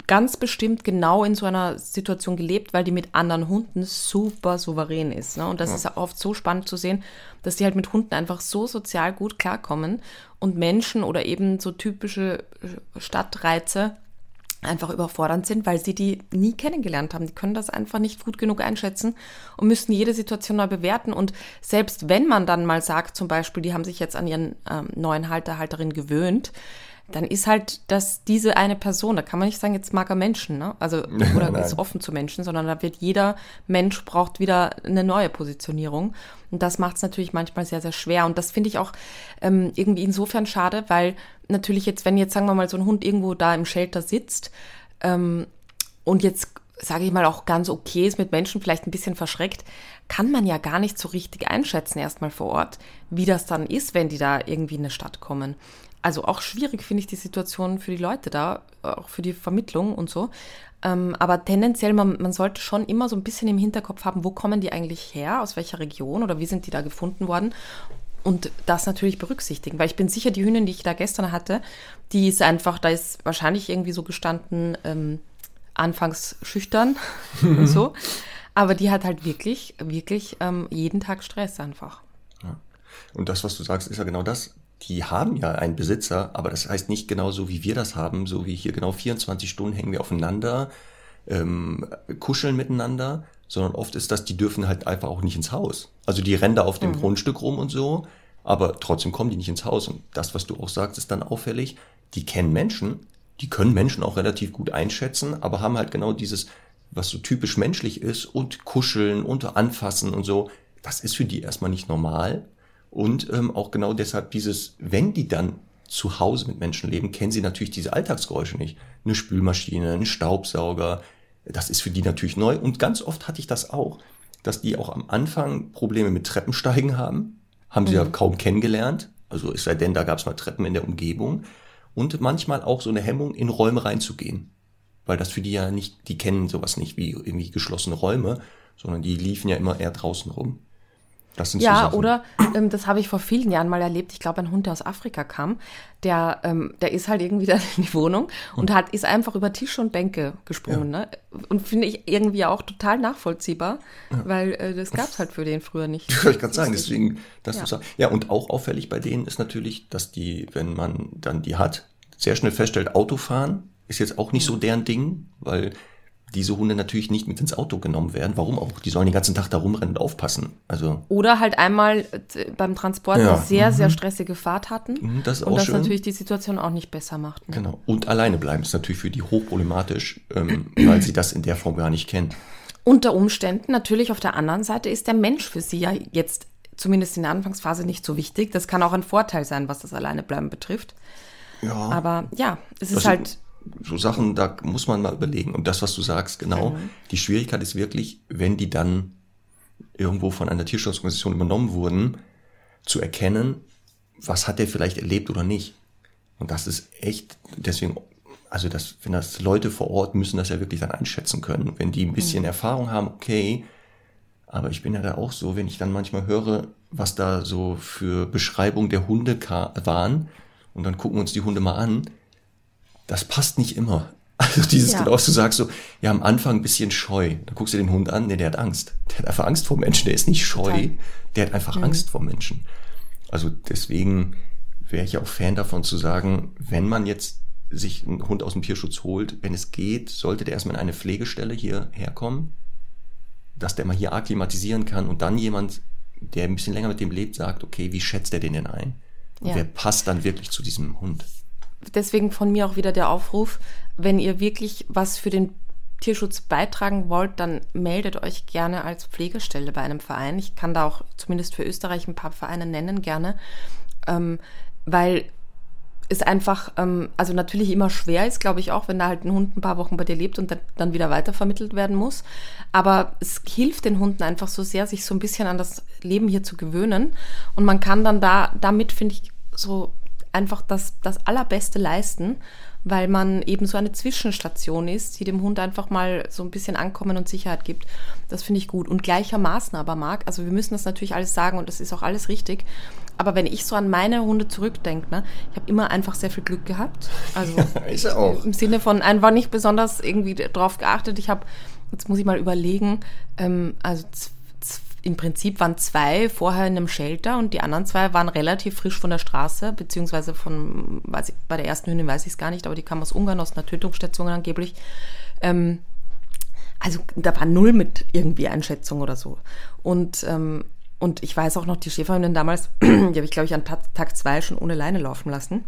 ganz bestimmt genau in so einer Situation gelebt, weil die mit anderen Hunden super souverän ist. Ne? Und das ja. ist oft so spannend zu sehen, dass die halt mit Hunden einfach so sozial gut klarkommen und Menschen oder eben so typische Stadtreize einfach überfordernd sind, weil sie die nie kennengelernt haben. Die können das einfach nicht gut genug einschätzen und müssen jede Situation neu bewerten. Und selbst wenn man dann mal sagt, zum Beispiel, die haben sich jetzt an ihren ähm, neuen Halter, Halterin gewöhnt, dann ist halt das diese eine Person. Da kann man nicht sagen, jetzt mag er Menschen, ne? Also *laughs* oder ist offen zu Menschen, sondern da wird jeder Mensch braucht wieder eine neue Positionierung. Und das macht es natürlich manchmal sehr, sehr schwer. Und das finde ich auch ähm, irgendwie insofern schade, weil natürlich jetzt, wenn jetzt, sagen wir mal, so ein Hund irgendwo da im Shelter sitzt ähm, und jetzt sage ich mal, auch ganz okay ist, mit Menschen vielleicht ein bisschen verschreckt, kann man ja gar nicht so richtig einschätzen erstmal vor Ort, wie das dann ist, wenn die da irgendwie in eine Stadt kommen also auch schwierig finde ich die Situation für die Leute da, auch für die Vermittlung und so. Ähm, aber tendenziell, man, man sollte schon immer so ein bisschen im Hinterkopf haben, wo kommen die eigentlich her, aus welcher Region oder wie sind die da gefunden worden. Und das natürlich berücksichtigen, weil ich bin sicher, die Hündin, die ich da gestern hatte, die ist einfach, da ist wahrscheinlich irgendwie so gestanden, ähm, anfangs schüchtern und *laughs* so. Aber die hat halt wirklich, wirklich ähm, jeden Tag Stress einfach. Ja. Und das, was du sagst, ist ja genau das die haben ja einen Besitzer, aber das heißt nicht genauso, wie wir das haben, so wie hier genau 24 Stunden hängen wir aufeinander, ähm, kuscheln miteinander, sondern oft ist das, die dürfen halt einfach auch nicht ins Haus. Also die rennen da auf dem mhm. Grundstück rum und so, aber trotzdem kommen die nicht ins Haus. Und das, was du auch sagst, ist dann auffällig, die kennen Menschen, die können Menschen auch relativ gut einschätzen, aber haben halt genau dieses, was so typisch menschlich ist und kuscheln und anfassen und so. Das ist für die erstmal nicht normal. Und ähm, auch genau deshalb dieses, wenn die dann zu Hause mit Menschen leben, kennen sie natürlich diese Alltagsgeräusche nicht. Eine Spülmaschine, ein Staubsauger, das ist für die natürlich neu. Und ganz oft hatte ich das auch, dass die auch am Anfang Probleme mit Treppensteigen haben. Haben sie mhm. ja kaum kennengelernt. Also es sei denn, da gab es mal Treppen in der Umgebung. Und manchmal auch so eine Hemmung, in Räume reinzugehen. Weil das für die ja nicht, die kennen sowas nicht wie irgendwie geschlossene Räume, sondern die liefen ja immer eher draußen rum. Das sind ja, so oder ähm, das habe ich vor vielen Jahren mal erlebt. Ich glaube, ein Hund, der aus Afrika kam, der, ähm, der ist halt irgendwie *laughs* da in die Wohnung und hat, ist einfach über Tische und Bänke gesprungen. Ja. Ne? Und finde ich irgendwie auch total nachvollziehbar, ja. weil äh, das gab es halt für den früher nicht. *laughs* Ich gerade sagen, deswegen, dass ja. du sagst. Ja, und auch auffällig bei denen ist natürlich, dass die, wenn man dann die hat, sehr schnell feststellt, Autofahren ist jetzt auch nicht so deren Ding, weil diese Hunde natürlich nicht mit ins Auto genommen werden. Warum auch? Die sollen den ganzen Tag da rumrennen und aufpassen. Also Oder halt einmal äh, beim Transport ja. eine sehr, sehr mhm. stressige Fahrt hatten. Mhm, das ist und das schön. natürlich die Situation auch nicht besser macht. Ne? Genau. Und alleine bleiben ist natürlich für die hochproblematisch, ähm, *clears throat* weil sie das in der Form gar nicht kennen. Unter Umständen natürlich auf der anderen Seite ist der Mensch für sie ja jetzt zumindest in der Anfangsphase nicht so wichtig. Das kann auch ein Vorteil sein, was das Alleinebleiben betrifft. Ja. Aber ja, es ist also, halt so Sachen, da muss man mal überlegen. Und das, was du sagst, genau, mhm. die Schwierigkeit ist wirklich, wenn die dann irgendwo von einer Tierschutzorganisation übernommen wurden, zu erkennen, was hat der vielleicht erlebt oder nicht. Und das ist echt, deswegen, also das, wenn das Leute vor Ort müssen das ja wirklich dann einschätzen können. Wenn die ein bisschen mhm. Erfahrung haben, okay, aber ich bin ja da auch so, wenn ich dann manchmal höre, was da so für Beschreibungen der Hunde waren, und dann gucken wir uns die Hunde mal an, das passt nicht immer. *laughs* Also dieses ja. genau, was du sagst, so, ja, am Anfang ein bisschen scheu. Da guckst du den Hund an, nee, der hat Angst. Der hat einfach Angst vor Menschen. Der ist nicht scheu, Total. der hat einfach mhm. Angst vor Menschen. Also deswegen wäre ich auch Fan davon zu sagen, wenn man jetzt sich einen Hund aus dem Tierschutz holt, wenn es geht, sollte der erstmal in eine Pflegestelle hier herkommen, dass der mal hier akklimatisieren kann und dann jemand, der ein bisschen länger mit dem lebt, sagt, okay, wie schätzt er den denn ein? Und ja. wer passt dann wirklich zu diesem Hund? Deswegen von mir auch wieder der Aufruf, wenn ihr wirklich was für den Tierschutz beitragen wollt, dann meldet euch gerne als Pflegestelle bei einem Verein. Ich kann da auch zumindest für Österreich ein paar Vereine nennen gerne, ähm, weil es einfach, ähm, also natürlich immer schwer ist, glaube ich auch, wenn da halt ein Hund ein paar Wochen bei dir lebt und dann wieder weitervermittelt werden muss. Aber es hilft den Hunden einfach so sehr, sich so ein bisschen an das Leben hier zu gewöhnen. Und man kann dann da damit, finde ich, so einfach das, das Allerbeste leisten, weil man eben so eine Zwischenstation ist, die dem Hund einfach mal so ein bisschen Ankommen und Sicherheit gibt. Das finde ich gut. Und gleichermaßen aber, Marc, also wir müssen das natürlich alles sagen und das ist auch alles richtig. Aber wenn ich so an meine Hunde zurückdenke, ne, ich habe immer einfach sehr viel Glück gehabt. Also *laughs* ist auch. im Sinne von einfach nicht besonders irgendwie drauf geachtet. Ich habe, jetzt muss ich mal überlegen, ähm, also im Prinzip waren zwei vorher in einem Shelter und die anderen zwei waren relativ frisch von der Straße, beziehungsweise von, weiß ich, bei der ersten Hündin weiß ich es gar nicht, aber die kam aus Ungarn, aus einer Tötungsstation angeblich. Ähm, also da war null mit irgendwie Einschätzung oder so. Und, ähm, und ich weiß auch noch, die Schäferhündin damals, *clears throat* die habe ich, glaube ich, an Tag zwei schon ohne Leine laufen lassen,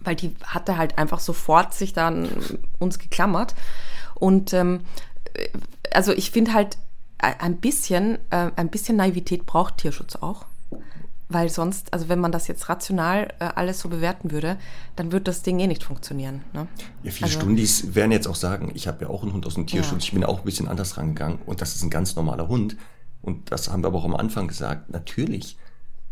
weil die hatte halt einfach sofort sich dann uns geklammert. Und ähm, also ich finde halt, ein bisschen, äh, ein bisschen Naivität braucht Tierschutz auch. Weil sonst, also wenn man das jetzt rational äh, alles so bewerten würde, dann würde das Ding eh nicht funktionieren. Ne? Ja, viele also, Stundis werden jetzt auch sagen, ich habe ja auch einen Hund aus dem Tierschutz, ja. ich bin auch ein bisschen anders rangegangen und das ist ein ganz normaler Hund. Und das haben wir aber auch am Anfang gesagt, natürlich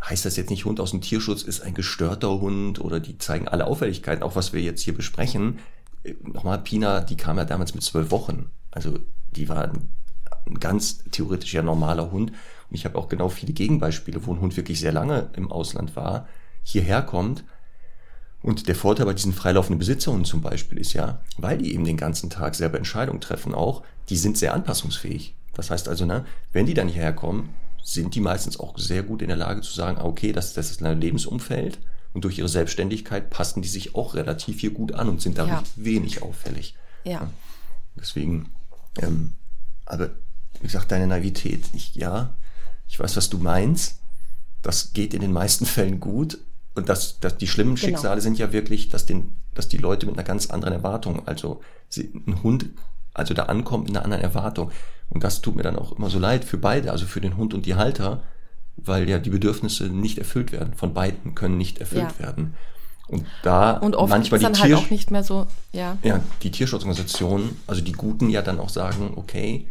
heißt das jetzt nicht, Hund aus dem Tierschutz ist ein gestörter Hund oder die zeigen alle Auffälligkeiten, auch was wir jetzt hier besprechen. Äh, nochmal, Pina, die kam ja damals mit zwölf Wochen. Also die war ein ganz theoretisch ja normaler Hund. Und ich habe auch genau viele Gegenbeispiele, wo ein Hund wirklich sehr lange im Ausland war, hierher kommt. Und der Vorteil bei diesen freilaufenden Besitzerhunden zum Beispiel ist ja, weil die eben den ganzen Tag selber Entscheidungen treffen auch, die sind sehr anpassungsfähig. Das heißt also, ne, wenn die dann hierher kommen, sind die meistens auch sehr gut in der Lage zu sagen, ah, okay, das, das ist ein Lebensumfeld und durch ihre Selbstständigkeit passen die sich auch relativ hier gut an und sind dadurch ja. wenig auffällig. Ja. ja. Deswegen, ähm, aber wie gesagt, deine Naivität. Ich, ja, ich weiß, was du meinst. Das geht in den meisten *laughs* Fällen gut. Und das, das, die schlimmen genau. Schicksale sind ja wirklich, dass, den, dass die Leute mit einer ganz anderen Erwartung, also sie, ein Hund, also da ankommt in einer anderen Erwartung. Und das tut mir dann auch immer so leid für beide, also für den Hund und die Halter, weil ja die Bedürfnisse nicht erfüllt werden. Von beiden können nicht erfüllt ja. werden. Und da Und oft manchmal die dann Tier halt auch nicht mehr so, ja. ja, die Tierschutzorganisationen, also die Guten ja dann auch sagen, okay,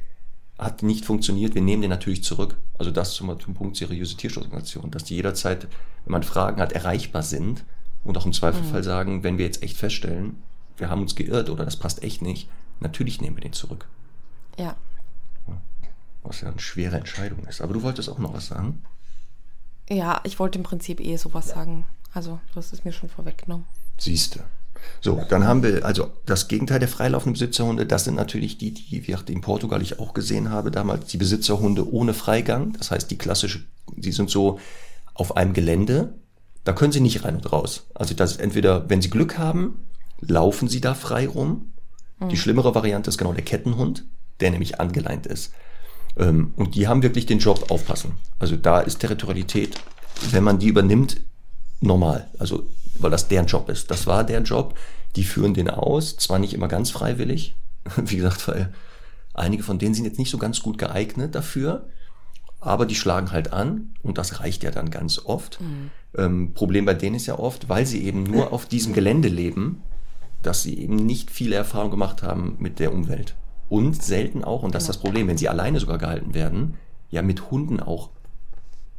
hat nicht funktioniert, wir nehmen den natürlich zurück. Also das zum, zum Punkt seriöse Tierschutzorganisationen, dass die jederzeit, wenn man Fragen hat, erreichbar sind und auch im Zweifelfall Mhm. sagen, wenn wir jetzt echt feststellen, wir haben uns geirrt oder das passt echt nicht, natürlich nehmen wir den zurück. Ja. Was ja eine schwere Entscheidung ist. Aber du wolltest auch noch was sagen? Ja, ich wollte im Prinzip eh sowas sagen. Also, du hast es mir schon vorweggenommen. Siehste. So, dann haben wir also das Gegenteil der freilaufenden Besitzerhunde. Das sind natürlich die, die wie in Portugal ich auch gesehen habe, damals die Besitzerhunde ohne Freigang. Das heißt, die klassische, die sind so auf einem Gelände. Da können sie nicht rein und raus. Also das ist entweder, wenn sie Glück haben, laufen sie da frei rum. Die schlimmere Variante ist genau der Kettenhund, der nämlich angeleint ist. Ähm, und die haben wirklich den Job aufpassen. Also da ist Territorialität, wenn man die übernimmt, normal. Also, weil das deren Job ist. Das war deren Job. Die führen den aus, zwar nicht immer ganz freiwillig. *laughs* Wie gesagt, weil einige von denen sind jetzt nicht so ganz gut geeignet dafür. Aber die schlagen halt an und das reicht ja dann ganz oft. Ähm, Problem bei denen ist ja oft, weil sie eben nur auf diesem Gelände leben, dass sie eben nicht viele Erfahrung gemacht haben mit der Umwelt. Und selten auch, und das ist das Problem, wenn sie alleine sogar gehalten werden, ja mit Hunden auch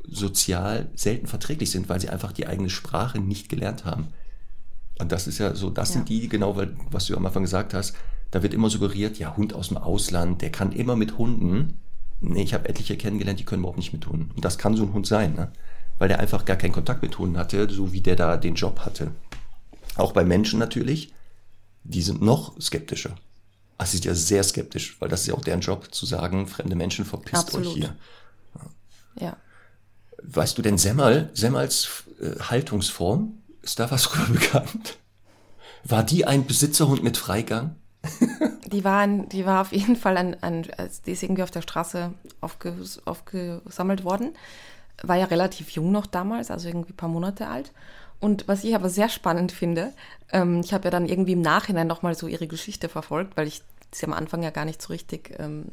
sozial selten verträglich sind, weil sie einfach die eigene Sprache nicht gelernt haben. Und das ist ja so, das sind die, genau, weil, was du am Anfang gesagt hast, da wird immer suggeriert, ja, Hund aus dem Ausland, der kann immer mit Hunden. Nee, ich habe etliche kennengelernt, die können überhaupt nicht mit Hunden. Und das kann so ein Hund sein, ne? weil der einfach gar keinen Kontakt mit Hunden hatte, so wie der da den Job hatte. Auch bei Menschen natürlich, die sind noch skeptischer. Also sie sind ja sehr skeptisch, weil das ist ja auch deren Job, zu sagen, fremde Menschen, verpisst Absolut. euch hier. Ja. Weißt du denn Semmel, Semmels äh, Haltungsform, ist da was *laughs* rüber bekannt? War die ein Besitzerhund mit Freigang? *laughs* Die war, ein, die war auf jeden Fall ein, ein also die ist irgendwie auf der Straße aufge, aufgesammelt worden. War ja relativ jung noch damals, also irgendwie ein paar Monate alt. Und was ich aber sehr spannend finde, ähm, ich habe ja dann irgendwie im Nachhinein nochmal so ihre Geschichte verfolgt, weil ich sie am Anfang ja gar nicht so richtig, ähm,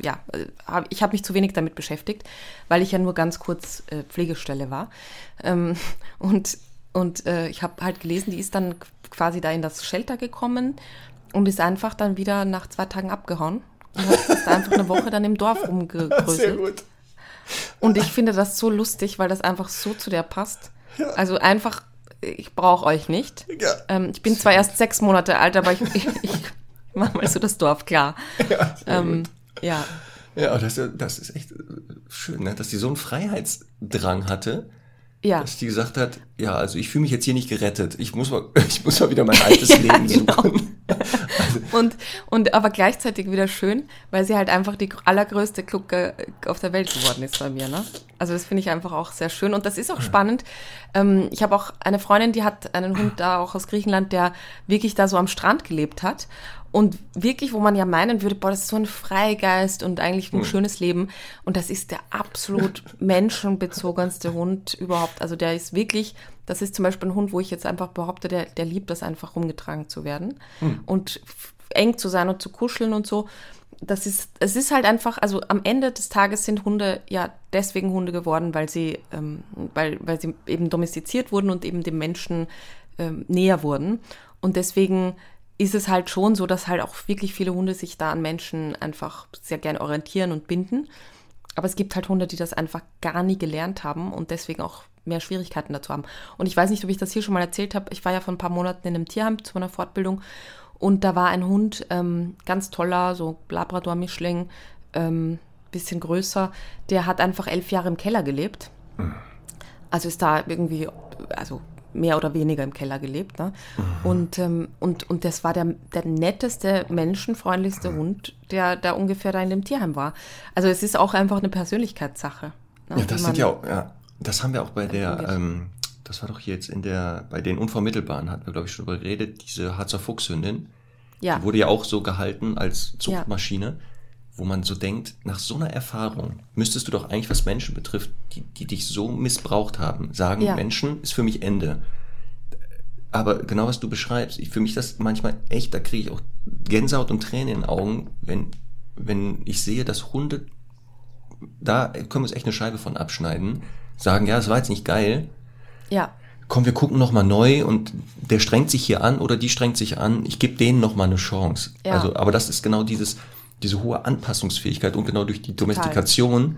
ja, äh, hab, ich habe mich zu wenig damit beschäftigt, weil ich ja nur ganz kurz äh, Pflegestelle war. Ähm, *laughs* und und äh, ich habe halt gelesen, die ist dann quasi da in das Shelter gekommen und ist einfach dann wieder nach zwei Tagen abgehauen. Und hat einfach eine Woche dann im Dorf *laughs* rumgegrößelt. gut. Und ich finde das so lustig, weil das einfach so zu der passt. Also einfach, ich brauche euch nicht. Ja. Ähm, ich bin zwar erst sechs Monate alt, aber ich, *laughs* ich, ich mache mal so das Dorf klar. *laughs* Ja, Ähm, ja, ja das, das ist echt äh, schön, ne? dass die so einen Freiheitsdrang hatte, ja. dass die gesagt hat, ja, also ich fühle mich jetzt hier nicht gerettet. Ich muss mal, *laughs* ich muss mal wieder mein *laughs* altes Ja, Leben genau. suchen. Und, und aber gleichzeitig wieder schön, weil sie halt einfach die allergrößte Klucke auf der Welt geworden ist bei mir. Ne? Also das finde ich einfach auch sehr schön. Und das ist auch spannend. Ähm, ich habe auch eine Freundin, die hat einen Hund da auch aus Griechenland, der wirklich da so am Strand gelebt hat. Und wirklich, wo man ja meinen würde, boah, das ist so ein Freigeist und eigentlich ein schönes Leben. Und das ist der absolut *laughs* menschenbezogenste Hund überhaupt. Also der ist wirklich, das ist zum Beispiel ein Hund, wo ich jetzt einfach behaupte, der, der liebt das einfach rumgetragen zu werden und f- eng zu sein und zu kuscheln und so. Das ist, es ist halt einfach, also am Ende des Tages sind Hunde ja deswegen Hunde geworden, weil sie, ähm, weil, weil sie eben domestiziert wurden und eben dem Menschen ähm, näher wurden. Und deswegen ist es halt schon so, dass halt auch wirklich viele Hunde sich da an Menschen einfach sehr gern orientieren und binden. Aber es gibt halt Hunde, die das einfach gar nie gelernt haben und deswegen auch mehr Schwierigkeiten dazu haben. Und ich weiß nicht, ob ich das hier schon mal erzählt habe. Ich war ja vor ein paar Monaten in einem Tierheim zu einer Fortbildung und da war ein Hund, ähm, ganz toller, so Labrador-Mischling, ähm, bisschen größer. Der hat einfach elf Jahre im Keller gelebt. Also ist da irgendwie, also mehr oder weniger im Keller gelebt. Ne? Und, ähm, und, und das war der, der netteste, menschenfreundlichste Hund, der da ungefähr da in dem Tierheim war. Also es ist auch einfach eine Persönlichkeitssache. Ne? Ja, das sind ja auch, ja, das haben wir auch bei der, ähm, das war doch jetzt in der, bei den Unvermittelbaren hatten wir, glaube ich, schon drüber geredet, diese Harzer Fuchshündin, ja. die wurde ja auch so gehalten als Zuchtmaschine, wo man so denkt, nach so einer Erfahrung müsstest du doch eigentlich, was Menschen betrifft, die, die dich so missbraucht haben, sagen, Ja. Menschen ist für mich Ende. Aber genau was du beschreibst, ich für mich das manchmal echt, da kriege ich auch Gänsehaut und Tränen in den Augen, wenn, wenn ich sehe, dass Hunde, da können wir uns echt eine Scheibe von abschneiden, sagen, ja, das war jetzt nicht geil, ja. komm, wir gucken noch mal neu und der strengt sich hier an oder die strengt sich an, ich gebe denen noch mal eine Chance. Ja. Also, aber das ist genau dieses, diese hohe Anpassungsfähigkeit und genau durch die Domestikation,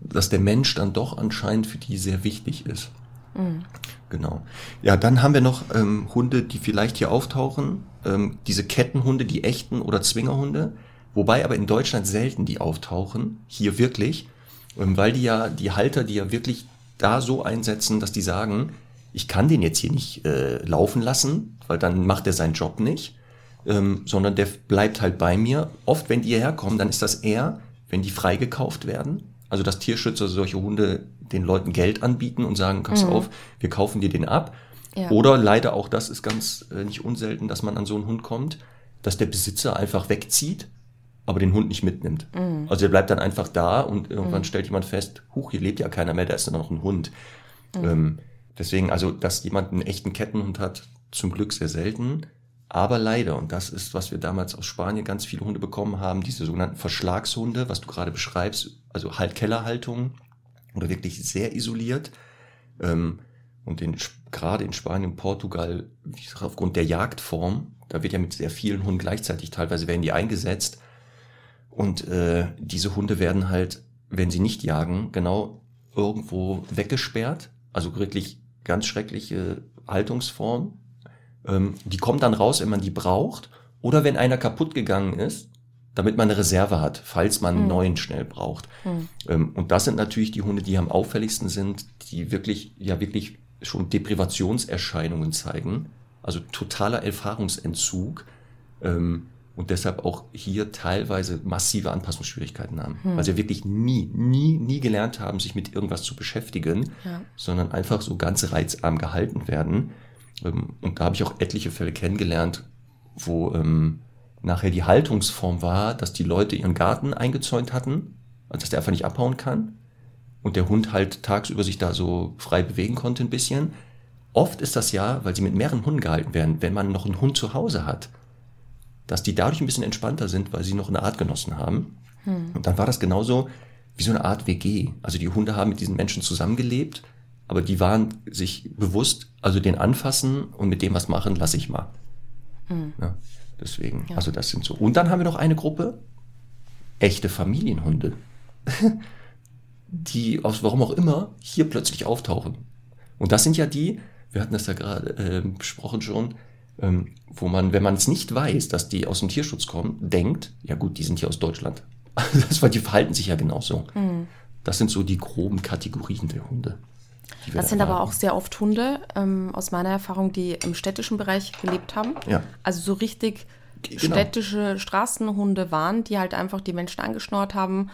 dass der Mensch dann doch anscheinend für die sehr wichtig ist. Genau. Ja, dann haben wir noch ähm, Hunde, die vielleicht hier auftauchen. Ähm, diese Kettenhunde, die echten oder Zwingerhunde. Wobei aber in Deutschland selten die auftauchen. Hier wirklich. Ähm, weil die ja, die Halter, die ja wirklich da so einsetzen, dass die sagen, ich kann den jetzt hier nicht äh, laufen lassen, weil dann macht er seinen Job nicht. Ähm, sondern der bleibt halt bei mir. Oft, wenn die hierher kommen, dann ist das eher, wenn die freigekauft werden. Also dass Tierschützer solche Hunde den Leuten Geld anbieten und sagen, pass auf, wir kaufen dir den ab. Ja. Oder leider auch das ist ganz äh, nicht unselten, dass man an so einen Hund kommt, dass der Besitzer einfach wegzieht, aber den Hund nicht mitnimmt. Also der bleibt dann einfach da und irgendwann stellt jemand fest, huch, hier lebt ja keiner mehr, da ist nur noch ein Hund. Ähm, deswegen, also, dass jemand einen echten Kettenhund hat, zum Glück sehr selten. Aber leider, und das ist, was wir damals aus Spanien ganz viele Hunde bekommen haben, diese sogenannten Verschlagshunde, was du gerade beschreibst, also halt Kellerhaltung oder wirklich sehr isoliert. Ähm, und in, gerade in Spanien, Portugal, aufgrund der Jagdform, da wird ja mit sehr vielen Hunden gleichzeitig, teilweise werden die eingesetzt. Und äh, diese Hunde werden halt, wenn sie nicht jagen, genau irgendwo weggesperrt. Also wirklich ganz schreckliche Haltungsform. Ähm, die kommen dann raus, wenn man die braucht. Oder wenn einer kaputt gegangen ist, damit man eine Reserve hat, falls man einen neuen schnell braucht. Ähm, und das sind natürlich die Hunde, die am auffälligsten sind, die wirklich, ja wirklich schon Deprivationserscheinungen zeigen. Also totaler Erfahrungsentzug. Ähm, und deshalb auch hier teilweise massive Anpassungsschwierigkeiten haben. Weil sie wirklich nie, nie, nie gelernt haben, sich mit irgendwas zu beschäftigen, Ja. sondern einfach so ganz reizarm gehalten werden. Ähm, Und da habe ich auch etliche Fälle kennengelernt, wo ähm, nachher die Haltungsform war, dass die Leute ihren Garten eingezäunt hatten, also dass der einfach nicht abhauen kann und der Hund halt tagsüber sich da so frei bewegen konnte ein bisschen. Oft ist das ja, weil sie mit mehreren Hunden gehalten werden, wenn man noch einen Hund zu Hause hat, dass die dadurch ein bisschen entspannter sind, weil sie noch eine Artgenossen haben. Und dann war das genauso wie so eine Art WG. Also die Hunde haben mit diesen Menschen zusammengelebt, aber die waren sich bewusst, also den anfassen und mit dem was machen, lasse ich mal. Ja, deswegen, also das sind so. Und dann haben wir noch eine Gruppe, echte Familienhunde, *laughs* die aus warum auch immer hier plötzlich auftauchen. Und das sind ja die, wir hatten das ja gerade äh, besprochen schon, ähm, wo man, wenn man es nicht weiß, dass die aus dem Tierschutz kommen, denkt, ja gut, die sind hier aus Deutschland. *laughs* Das, weil die verhalten sich ja genauso. Das sind so die groben Kategorien der Hunde. Das da sind aber auch sehr oft Hunde, ähm, aus meiner Erfahrung, die im städtischen Bereich gelebt haben. Ja. Also so richtig Genau. städtische Straßenhunde waren, die halt einfach die Menschen angeschnort haben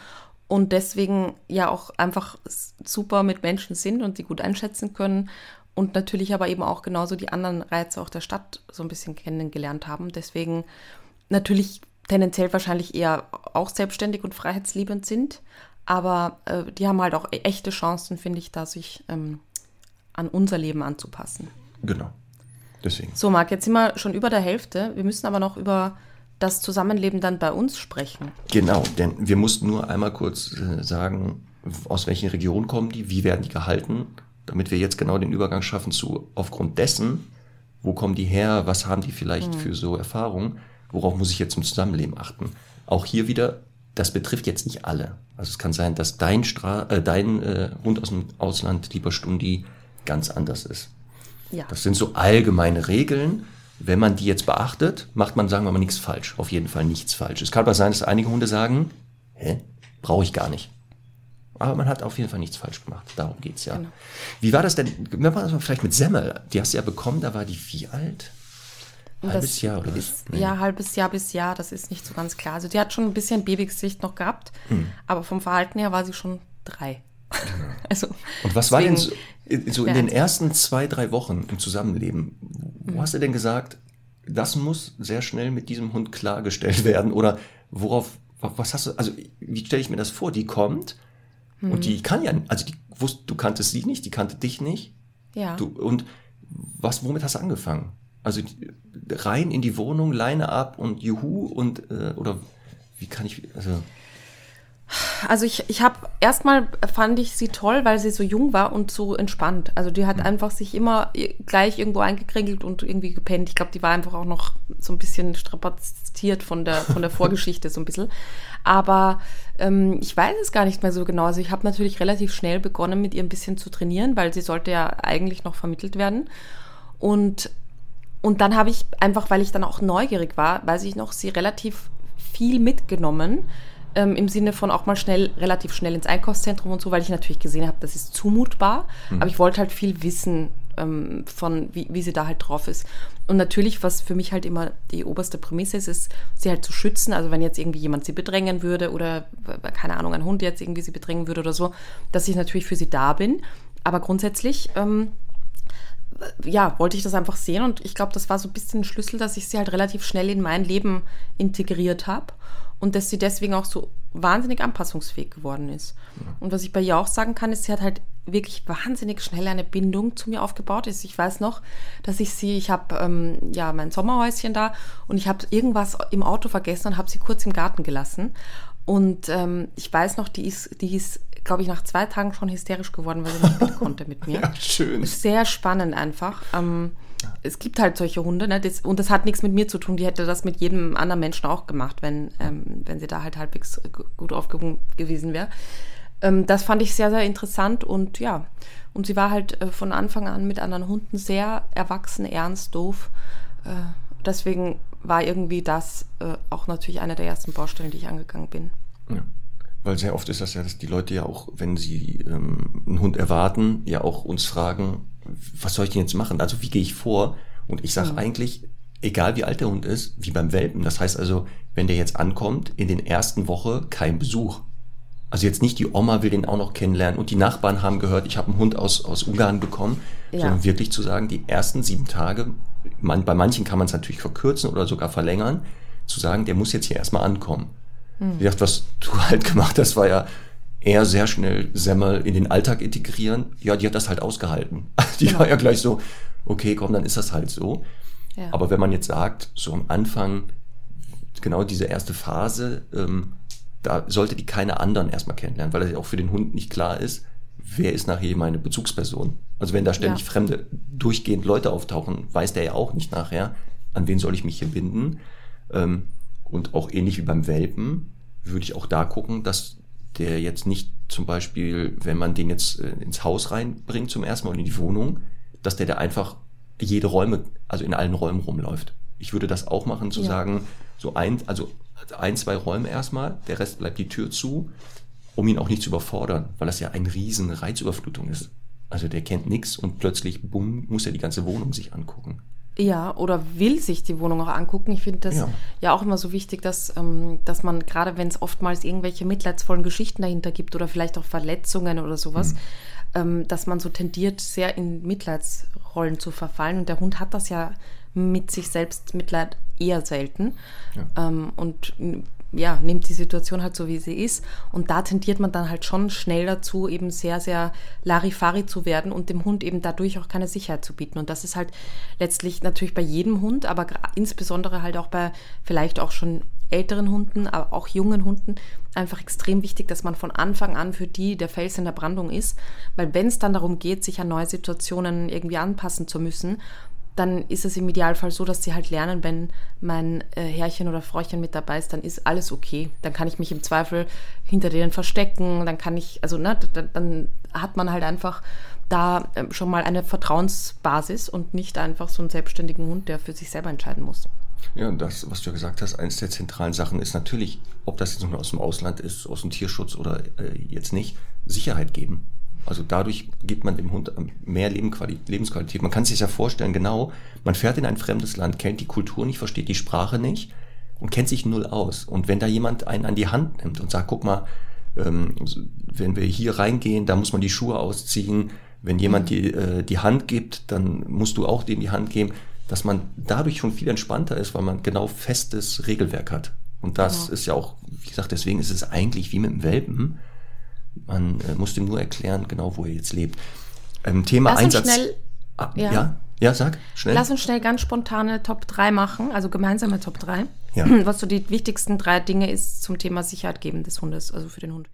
und deswegen ja auch einfach super mit Menschen sind und die gut einschätzen können und natürlich aber eben auch genauso die anderen Reize auch der Stadt so ein bisschen kennengelernt haben. Deswegen natürlich tendenziell wahrscheinlich eher auch selbstständig und freiheitsliebend sind, aber äh, die haben halt auch e- echte Chancen, finde ich, da sich ähm, an unser Leben anzupassen. Genau. Deswegen. So, Marc, jetzt sind wir schon über der Hälfte. Wir müssen aber noch über das Zusammenleben dann bei uns sprechen. Genau, denn wir mussten nur einmal kurz äh, sagen, aus welchen Regionen kommen die, wie werden die gehalten, damit wir jetzt genau den Übergang schaffen zu aufgrund dessen, wo kommen die her, was haben die vielleicht für so Erfahrungen, worauf muss ich jetzt im Zusammenleben achten. Auch hier wieder, das betrifft jetzt nicht alle. Also es kann sein, dass dein, Stra äh, dein äh, Hund aus dem Ausland, lieber Stundi, ganz anders ist. Ja. Das sind so allgemeine Regeln. Wenn man die jetzt beachtet, macht man, sagen wir mal, nichts falsch. Auf jeden Fall nichts falsch. Es kann aber sein, dass einige Hunde sagen, hä, brauche ich gar nicht. Aber man hat auf jeden Fall nichts falsch gemacht. Darum geht's ja. Genau. Wie war das denn? Wir machen das mal vielleicht mit Semmel. Die hast du ja bekommen, da war die wie alt? Halbes das Jahr oder was? ist, Nee. Ja, halbes Jahr bis Jahr, das ist nicht so ganz klar. Also die hat schon ein bisschen Babygesicht noch gehabt, Hm. aber vom Verhalten her war sie schon drei. *laughs* Also, Und was war denn so, deswegen- so in den ersten zwei, drei Wochen im Zusammenleben? Wo hast du denn gesagt, das muss sehr schnell mit diesem Hund klargestellt *laughs* werden? Oder worauf, wa- was hast du, also wie stelle ich mir das vor? Die kommt und die kann ja, also die wusste, du kanntest sie nicht, die kannte dich nicht. Ja. Du, und was, womit hast du angefangen? Also rein in die Wohnung, Leine ab und Juhu und, äh, oder wie kann ich, also, Also ich, ich habe erstmal fand ich sie toll, weil sie so jung war und so entspannt. Also die hat mhm. einfach sich immer gleich irgendwo eingekringelt und irgendwie gepennt. Ich glaube, die war einfach auch noch so ein bisschen strapaziert von der, von der *laughs* Vorgeschichte so ein bisschen. Aber ähm, ich weiß es gar nicht mehr so genau. Also ich habe natürlich relativ schnell begonnen, mit ihr ein bisschen zu trainieren, weil sie sollte ja eigentlich noch vermittelt werden. Und, und dann habe ich einfach, weil ich dann auch neugierig war, weiß ich noch, sie relativ viel mitgenommen ähm, im Sinne von auch mal schnell, relativ schnell ins Einkaufszentrum und so, weil ich natürlich gesehen habe, das ist zumutbar. Mhm. Aber ich wollte halt viel wissen ähm, von, wie, wie sie da halt drauf ist. Und natürlich, was für mich halt immer die oberste Prämisse ist, ist, sie halt zu schützen. Also wenn jetzt irgendwie jemand sie bedrängen würde oder, keine Ahnung, ein Hund jetzt irgendwie sie bedrängen würde oder so, dass ich natürlich für sie da bin. Aber grundsätzlich, ähm, ja, wollte ich das einfach sehen und ich glaube, das war so ein bisschen ein Schlüssel, dass ich sie halt relativ schnell in mein Leben integriert habe und dass sie deswegen auch so wahnsinnig anpassungsfähig geworden ist. Und was ich bei ihr auch sagen kann, ist, sie hat halt wirklich wahnsinnig schnell eine Bindung zu mir aufgebaut. Ist. Ich weiß noch, dass ich sie, ich habe ähm, ja mein Sommerhäuschen da und ich habe irgendwas im Auto vergessen und habe sie kurz im Garten gelassen. Und ähm, ich weiß noch, die ist, die ist, glaube ich, nach zwei Tagen schon hysterisch geworden, weil sie nicht mit konnte mit *laughs* mir. Ja, schön. Sehr spannend einfach. Ähm, es gibt halt solche Hunde, ne? Das, und das hat nichts mit mir zu tun. Die hätte das mit jedem anderen Menschen auch gemacht, wenn, ähm, wenn sie da halt halbwegs gut aufgehoben gewesen wäre. Ähm, das fand ich sehr, sehr interessant und ja. Und sie war halt äh, von Anfang an mit anderen Hunden sehr erwachsen, ernst, doof. Äh, deswegen war irgendwie das äh, auch natürlich eine der ersten Baustellen, die ich angegangen bin. Ja. Weil sehr oft ist das ja, dass die Leute ja auch, wenn sie ähm, einen Hund erwarten, ja auch uns fragen, was soll ich denn jetzt machen? Also wie gehe ich vor? Und ich sage mhm. eigentlich, egal wie alt der Hund ist, wie beim Welpen. Das heißt also, wenn der jetzt ankommt, in den ersten Woche kein Besuch. Also jetzt nicht die Oma will den auch noch kennenlernen und die Nachbarn haben gehört, ich habe einen Hund aus, aus Ungarn bekommen, ja. sondern wirklich zu sagen, die ersten sieben Tage, man, bei manchen kann man es natürlich verkürzen oder sogar verlängern, zu sagen, der muss jetzt hier erstmal ankommen. Hm. Ich dachte, was du *laughs* halt gemacht hast, war ja, eher sehr schnell Semmel in den Alltag integrieren. Ja, die hat das halt ausgehalten. *laughs* Die genau. war ja gleich so, okay, komm, dann ist das halt so. Ja. Aber wenn man jetzt sagt, so am Anfang, genau diese erste Phase, ähm, da sollte die keine anderen erstmal kennenlernen, weil das ja auch für den Hund nicht klar ist, wer ist nachher meine Bezugsperson. Also wenn da ständig ja. fremde, durchgehend Leute auftauchen, weiß der ja auch nicht nachher, an wen soll ich mich hier binden. Ähm, und auch ähnlich wie beim Welpen würde ich auch da gucken, dass der jetzt nicht zum Beispiel, wenn man den jetzt äh, ins Haus reinbringt zum ersten Mal und in die Wohnung, dass der da einfach jede Räume, also in allen Räumen rumläuft. Ich würde das auch machen, zu ja. sagen, so ein, also ein, zwei Räume erstmal, der Rest bleibt die Tür zu, um ihn auch nicht zu überfordern, weil das ja eine riesen Reizüberflutung ist. Also der kennt nichts und plötzlich, bumm, muss er die ganze Wohnung sich angucken. Ja, oder will sich die Wohnung auch angucken. Ich finde das ja. ja. auch immer so wichtig, dass, ähm, dass man, gerade wenn es oftmals irgendwelche mitleidsvollen Geschichten dahinter gibt oder vielleicht auch Verletzungen oder sowas, mhm. ähm, dass man so tendiert, sehr in Mitleidsrollen zu verfallen. Und der Hund hat das ja mit sich selbst Mitleid eher selten. Ja. Ähm, und ja, nimmt die Situation halt so, wie sie ist. Und da tendiert man dann halt schon schnell dazu, eben sehr, sehr Larifari zu werden und dem Hund eben dadurch auch keine Sicherheit zu bieten. Und das ist halt letztlich natürlich bei jedem Hund, aber insbesondere halt auch bei vielleicht auch schon älteren Hunden, aber auch jungen Hunden einfach extrem wichtig, dass man von Anfang an für die der Fels in der Brandung ist. Weil wenn es dann darum geht, sich an neue Situationen irgendwie anpassen zu müssen, dann ist es im Idealfall so, dass sie halt lernen, wenn mein äh, Herrchen oder Fräuchen mit dabei ist, dann ist alles okay. Dann kann ich mich im Zweifel hinter denen verstecken, dann kann ich, also ne, dann, dann hat man halt einfach da äh, schon mal eine Vertrauensbasis und nicht einfach so einen selbstständigen Hund, der für sich selber entscheiden muss. Ja, und das, was du ja gesagt hast, eines der zentralen Sachen ist natürlich, ob das jetzt nur aus dem Ausland ist, aus dem Tierschutz oder äh, jetzt nicht, Sicherheit geben. Also dadurch gibt man dem Hund mehr Lebensqualität. Man kann sich ja vorstellen, genau, man fährt in ein fremdes Land, kennt die Kultur nicht, versteht die Sprache nicht und kennt sich null aus. Und wenn da jemand einen an die Hand nimmt und sagt, guck mal, ähm, wenn wir hier reingehen, da muss man die Schuhe ausziehen. Wenn jemand die, äh, die Hand gibt, dann musst du auch dem die Hand geben, dass man dadurch schon viel entspannter ist, weil man genau festes Regelwerk hat. Und das genau. ist ja auch, wie gesagt, deswegen ist es eigentlich wie mit dem Welpen man äh, muss ihm nur erklären, genau wo er jetzt lebt. Ähm, Thema Lass Einsatz. Schnell, ah, ja. ja. Ja, sag, schnell. Lass uns schnell ganz spontane Top 3 machen, also gemeinsame Top 3. Ja. *clears throat* Was so die wichtigsten drei Dinge ist zum Thema Sicherheit geben des Hundes, also für den Hund.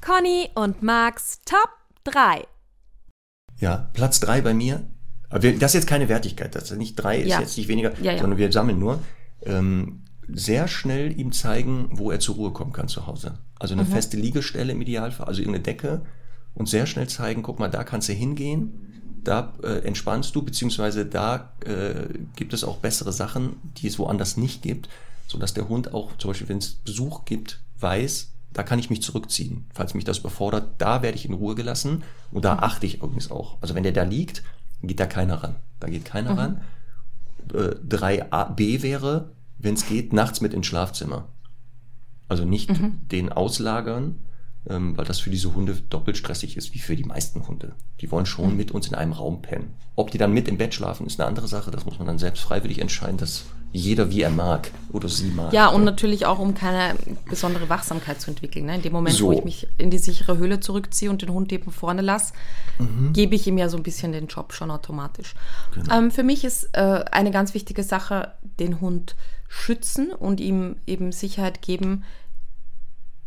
Conny und Max Top 3. Ja, Platz drei bei mir. Aber das ist jetzt keine Wertigkeit. Das ist nicht drei, ist Ja. jetzt nicht weniger, ja. sondern wir sammeln nur. Ähm, sehr schnell ihm zeigen, wo er zur Ruhe kommen kann zu Hause. Also Mhm. eine feste Liegestelle im Idealfall, also irgendeine Decke und sehr schnell zeigen, guck mal, da kannst du hingehen, da äh, entspannst du, beziehungsweise da äh, gibt es auch bessere Sachen, die es woanders nicht gibt, sodass der Hund auch, zum Beispiel, wenn es Besuch gibt, weiß, da kann ich mich zurückziehen. Falls mich das überfordert, da werde ich in Ruhe gelassen und da achte ich übrigens auch. Also wenn der da liegt, geht da keiner ran. Da geht keiner ran. Äh, 3b wäre, wenn es geht, nachts mit ins Schlafzimmer. Also nicht den auslagern, ähm, weil das für diese Hunde doppelt stressig ist, wie für die meisten Hunde. Die wollen schon mit uns in einem Raum pennen. Ob die dann mit im Bett schlafen, ist eine andere Sache. Das muss man dann selbst freiwillig entscheiden, dass jeder wie er mag oder sie mag. Ja, und natürlich auch, um keine besondere Wachsamkeit zu entwickeln. Ne? In dem Moment, So. wo ich mich in die sichere Höhle zurückziehe und den Hund eben vorne lasse, gebe ich ihm ja so ein bisschen den Job schon automatisch. Ähm, für mich ist äh, eine ganz wichtige Sache, den Hund schützen und ihm eben Sicherheit geben,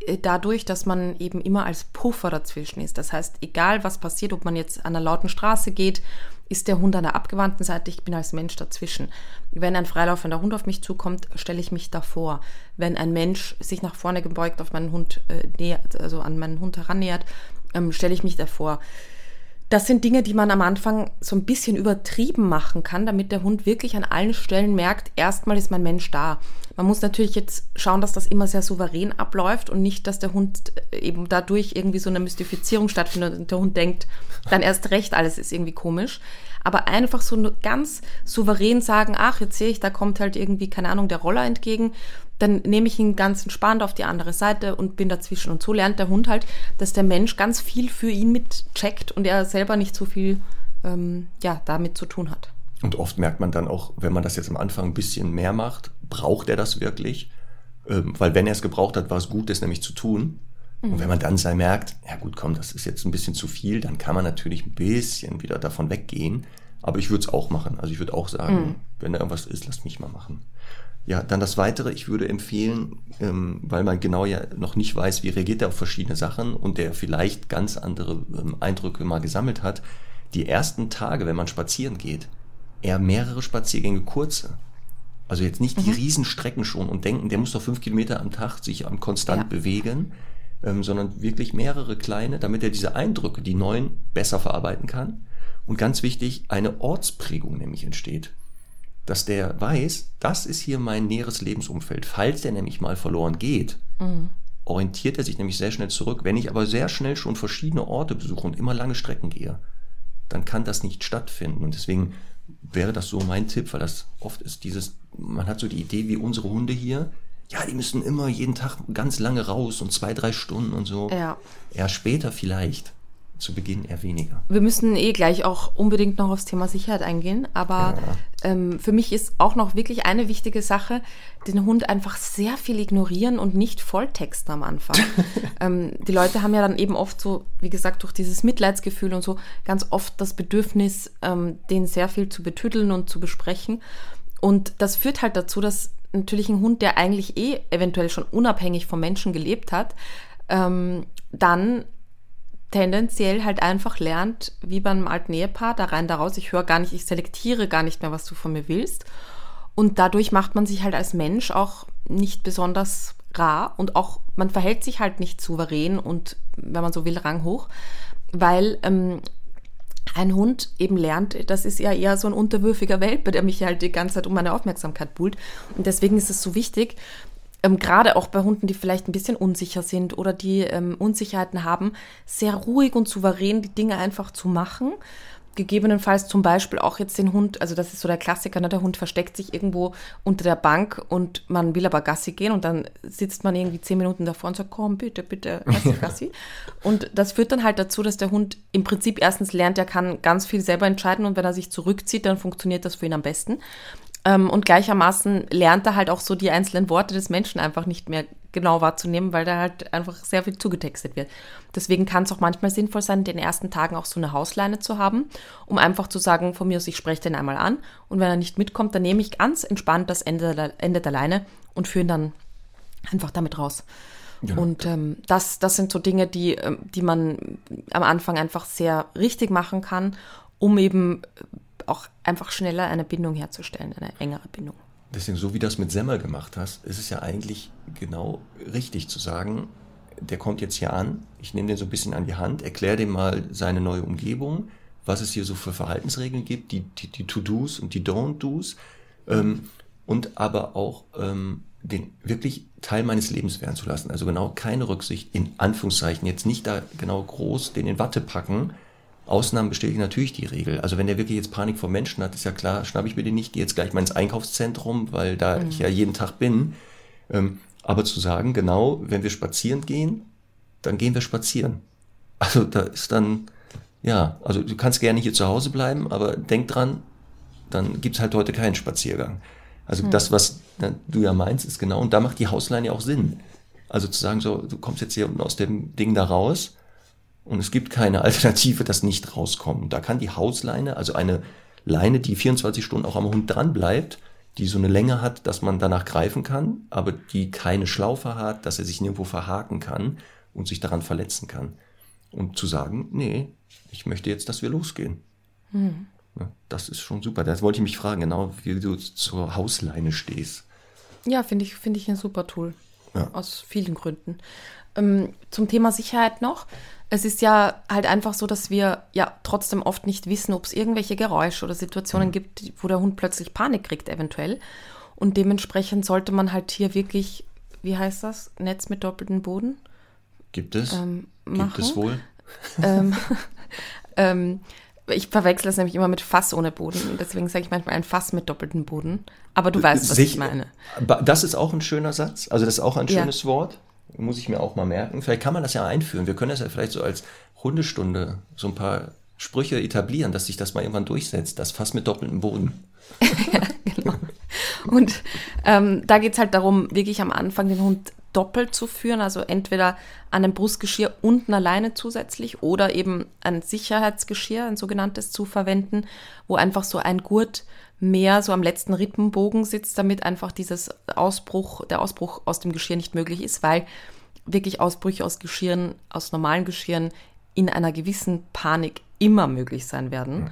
äh, dadurch, dass man eben immer als Puffer dazwischen ist. Das heißt, egal was passiert, ob man jetzt an einer lauten Straße geht, ist der Hund an der abgewandten Seite, ich bin als Mensch dazwischen. Wenn ein freilaufender Hund auf mich zukommt, stelle ich mich davor. Wenn ein Mensch sich nach vorne gebeugt auf meinen Hund äh, nähert, also an meinen Hund herannähert, ähm, stelle ich mich davor. Das sind Dinge, die man am Anfang so ein bisschen übertrieben machen kann, damit der Hund wirklich an allen Stellen merkt, erstmal ist mein Mensch da. Man muss natürlich jetzt schauen, dass das immer sehr souverän abläuft und nicht, dass der Hund eben dadurch irgendwie so eine Mystifizierung stattfindet und der Hund denkt, dann erst recht, alles ist irgendwie komisch. Aber einfach so ganz souverän sagen, ach, jetzt sehe ich, da kommt halt irgendwie, keine Ahnung, der Roller entgegen, dann nehme ich ihn ganz entspannt auf die andere Seite und bin dazwischen. Und so lernt der Hund halt, dass der Mensch ganz viel für ihn mitcheckt und er selber nicht so viel ähm, ja, damit zu tun hat. Und oft merkt man dann auch, wenn man das jetzt am Anfang ein bisschen mehr macht, braucht er das wirklich? Ähm, weil wenn er es gebraucht hat, war es gut, das nämlich zu tun. Und wenn man dann sei merkt, ja gut, komm, das ist jetzt ein bisschen zu viel, dann kann man natürlich ein bisschen wieder davon weggehen. Aber ich würde es auch machen. Also ich würde auch sagen, wenn da irgendwas ist, lass mich mal machen. Ja, dann das Weitere, ich würde empfehlen, ähm, weil man genau ja noch nicht weiß, wie reagiert er auf verschiedene Sachen und der vielleicht ganz andere ähm, Eindrücke mal gesammelt hat, die ersten Tage, wenn man spazieren geht, eher mehrere Spaziergänge kurze. Also jetzt nicht die Riesenstrecken schon und denken, der muss doch fünf Kilometer am Tag sich am konstant Ja. bewegen, ähm, sondern wirklich mehrere kleine, damit er diese Eindrücke, die neuen, besser verarbeiten kann. Und ganz wichtig, eine Ortsprägung nämlich entsteht. Dass der weiß, das ist hier mein näheres Lebensumfeld. Falls der nämlich mal verloren geht, orientiert er sich nämlich sehr schnell zurück. Wenn ich aber sehr schnell schon verschiedene Orte besuche und immer lange Strecken gehe, dann kann das nicht stattfinden. Und deswegen wäre das so mein Tipp, weil das oft ist dieses, man hat so die Idee wie unsere Hunde hier, ja, die müssen immer jeden Tag ganz lange raus und zwei, drei Stunden und so. Ja. Eher später vielleicht, zu Beginn eher weniger. Wir müssen eh gleich auch unbedingt noch aufs Thema Sicherheit eingehen, aber ähm, für mich ist auch noch wirklich eine wichtige Sache, den Hund einfach sehr viel ignorieren und nicht volltexten am Anfang. *laughs* ähm, die Leute haben ja dann eben oft so, wie gesagt, durch dieses Mitleidsgefühl und so ganz oft das Bedürfnis, ähm, den sehr viel zu betüdeln und zu besprechen. Und das führt halt dazu, dass natürlich ein Hund, der eigentlich eh eventuell schon unabhängig vom Menschen gelebt hat, ähm, dann tendenziell halt einfach lernt, wie beim alten Ehepaar, da rein, da raus, ich höre gar nicht, ich selektiere gar nicht mehr, was du von mir willst. Und dadurch macht man sich halt als Mensch auch nicht besonders rar und auch, man verhält sich halt nicht souverän und, wenn man so will, ranghoch, weil ähm, ein Hund eben lernt, das ist ja eher so ein unterwürfiger Welpe, der mich halt die ganze Zeit um meine Aufmerksamkeit buhlt. Und deswegen ist es so wichtig, ähm, gerade auch bei Hunden, die vielleicht ein bisschen unsicher sind oder die ähm, Unsicherheiten haben, sehr ruhig und souverän die Dinge einfach zu machen. Gegebenenfalls zum Beispiel auch jetzt den Hund, also das ist so der Klassiker, ne? der Hund versteckt sich irgendwo unter der Bank und man will aber Gassi gehen und dann sitzt man irgendwie zehn Minuten davor und sagt, komm, bitte, bitte, Gassi, *laughs* Gassi. Und das führt dann halt dazu, dass der Hund im Prinzip erstens lernt, er kann ganz viel selber entscheiden und wenn er sich zurückzieht, dann funktioniert das für ihn am besten. Ähm, und gleichermaßen lernt er halt auch so die einzelnen Worte des Menschen einfach nicht mehr genau wahrzunehmen, weil da halt einfach sehr viel zugetextet wird. Deswegen kann es auch manchmal sinnvoll sein, in den ersten Tagen auch so eine Hausleine zu haben, um einfach zu sagen, von mir aus, ich spreche den einmal an und wenn er nicht mitkommt, dann nehme ich ganz entspannt das Ende der, Ende der Leine und führe ihn dann einfach damit raus. Genau. Und ähm, das, das sind so Dinge, die, ähm, die man am Anfang einfach sehr richtig machen kann, um eben auch einfach schneller eine Bindung herzustellen, eine engere Bindung. Deswegen, so wie das mit Semmel gemacht hast, ist es ja eigentlich genau richtig zu sagen, der kommt jetzt hier an, ich nehme den so ein bisschen an die Hand, erkläre dem mal seine neue Umgebung, was es hier so für Verhaltensregeln gibt, die, die, die To-Dos und die Don't-Dos ähm, und aber auch ähm, den wirklich Teil meines Lebens werden zu lassen. Also genau keine Rücksicht, in Anführungszeichen, jetzt nicht da genau groß den in Watte packen, Ausnahmen bestätigen natürlich die Regel. Also wenn der wirklich jetzt Panik vor Menschen hat, ist ja klar, schnappe ich mir den nicht, gehe jetzt gleich mal ins Einkaufszentrum, weil da mhm. ich ja jeden Tag bin. Ähm, aber zu sagen, genau, wenn wir spazieren gehen, dann gehen wir spazieren. Also da ist dann, ja, also du kannst gerne hier zu Hause bleiben, aber denk dran, dann gibt's halt heute keinen Spaziergang. Also mhm. das, was du ja meinst, ist genau, und da macht die Hausleine ja auch Sinn. Also zu sagen, so, du kommst jetzt hier unten aus dem Ding da raus, und es gibt keine Alternative, das nicht rauskommen. Da kann die Hausleine, also eine Leine, die 24 Stunden auch am Hund dran bleibt, die so eine Länge hat, dass man danach greifen kann, aber die keine Schlaufe hat, dass er sich nirgendwo verhaken kann und sich daran verletzen kann. Und zu sagen, nee, ich möchte jetzt, dass wir losgehen. Mhm. das ist schon super. Das wollte ich mich fragen, genau, wie du zur Hausleine stehst. Ja, finde ich, finde ich ein super Tool. Ja. Aus vielen Gründen. Ähm, zum Thema Sicherheit noch. Es ist ja halt einfach so, dass wir ja trotzdem oft nicht wissen, ob es irgendwelche Geräusche oder Situationen mhm. gibt, wo der Hund plötzlich Panik kriegt, eventuell. Und dementsprechend sollte man halt hier wirklich, wie heißt das, Netz mit doppeltem Boden? Gibt es? Ähm, gibt es wohl? ähm, *laughs* ähm, ich verwechsel es nämlich immer mit Fass ohne Boden. Deswegen sage ich manchmal ein Fass mit doppeltem Boden. Aber du weißt, was Sich, ich meine. Das ist auch ein schöner Satz. Also das ist auch ein schönes ja. Wort. Muss ich mir auch mal merken. Vielleicht kann man das ja einführen. Wir können das ja vielleicht so als Hundestunde so ein paar Sprüche etablieren, dass sich das mal irgendwann durchsetzt. Das Fass mit doppeltem Boden. *laughs* ja, genau. Und ähm, da geht es halt darum, wirklich am Anfang den Hund doppelt zu führen, also entweder an einem Brustgeschirr unten alleine zusätzlich oder eben ein Sicherheitsgeschirr, ein sogenanntes, zu verwenden, wo einfach so ein Gurt mehr so am letzten Rippenbogen sitzt, damit einfach dieses Ausbruch, der Ausbruch aus dem Geschirr nicht möglich ist, weil wirklich Ausbrüche aus Geschirren, aus normalen Geschirren in einer gewissen Panik immer möglich sein werden.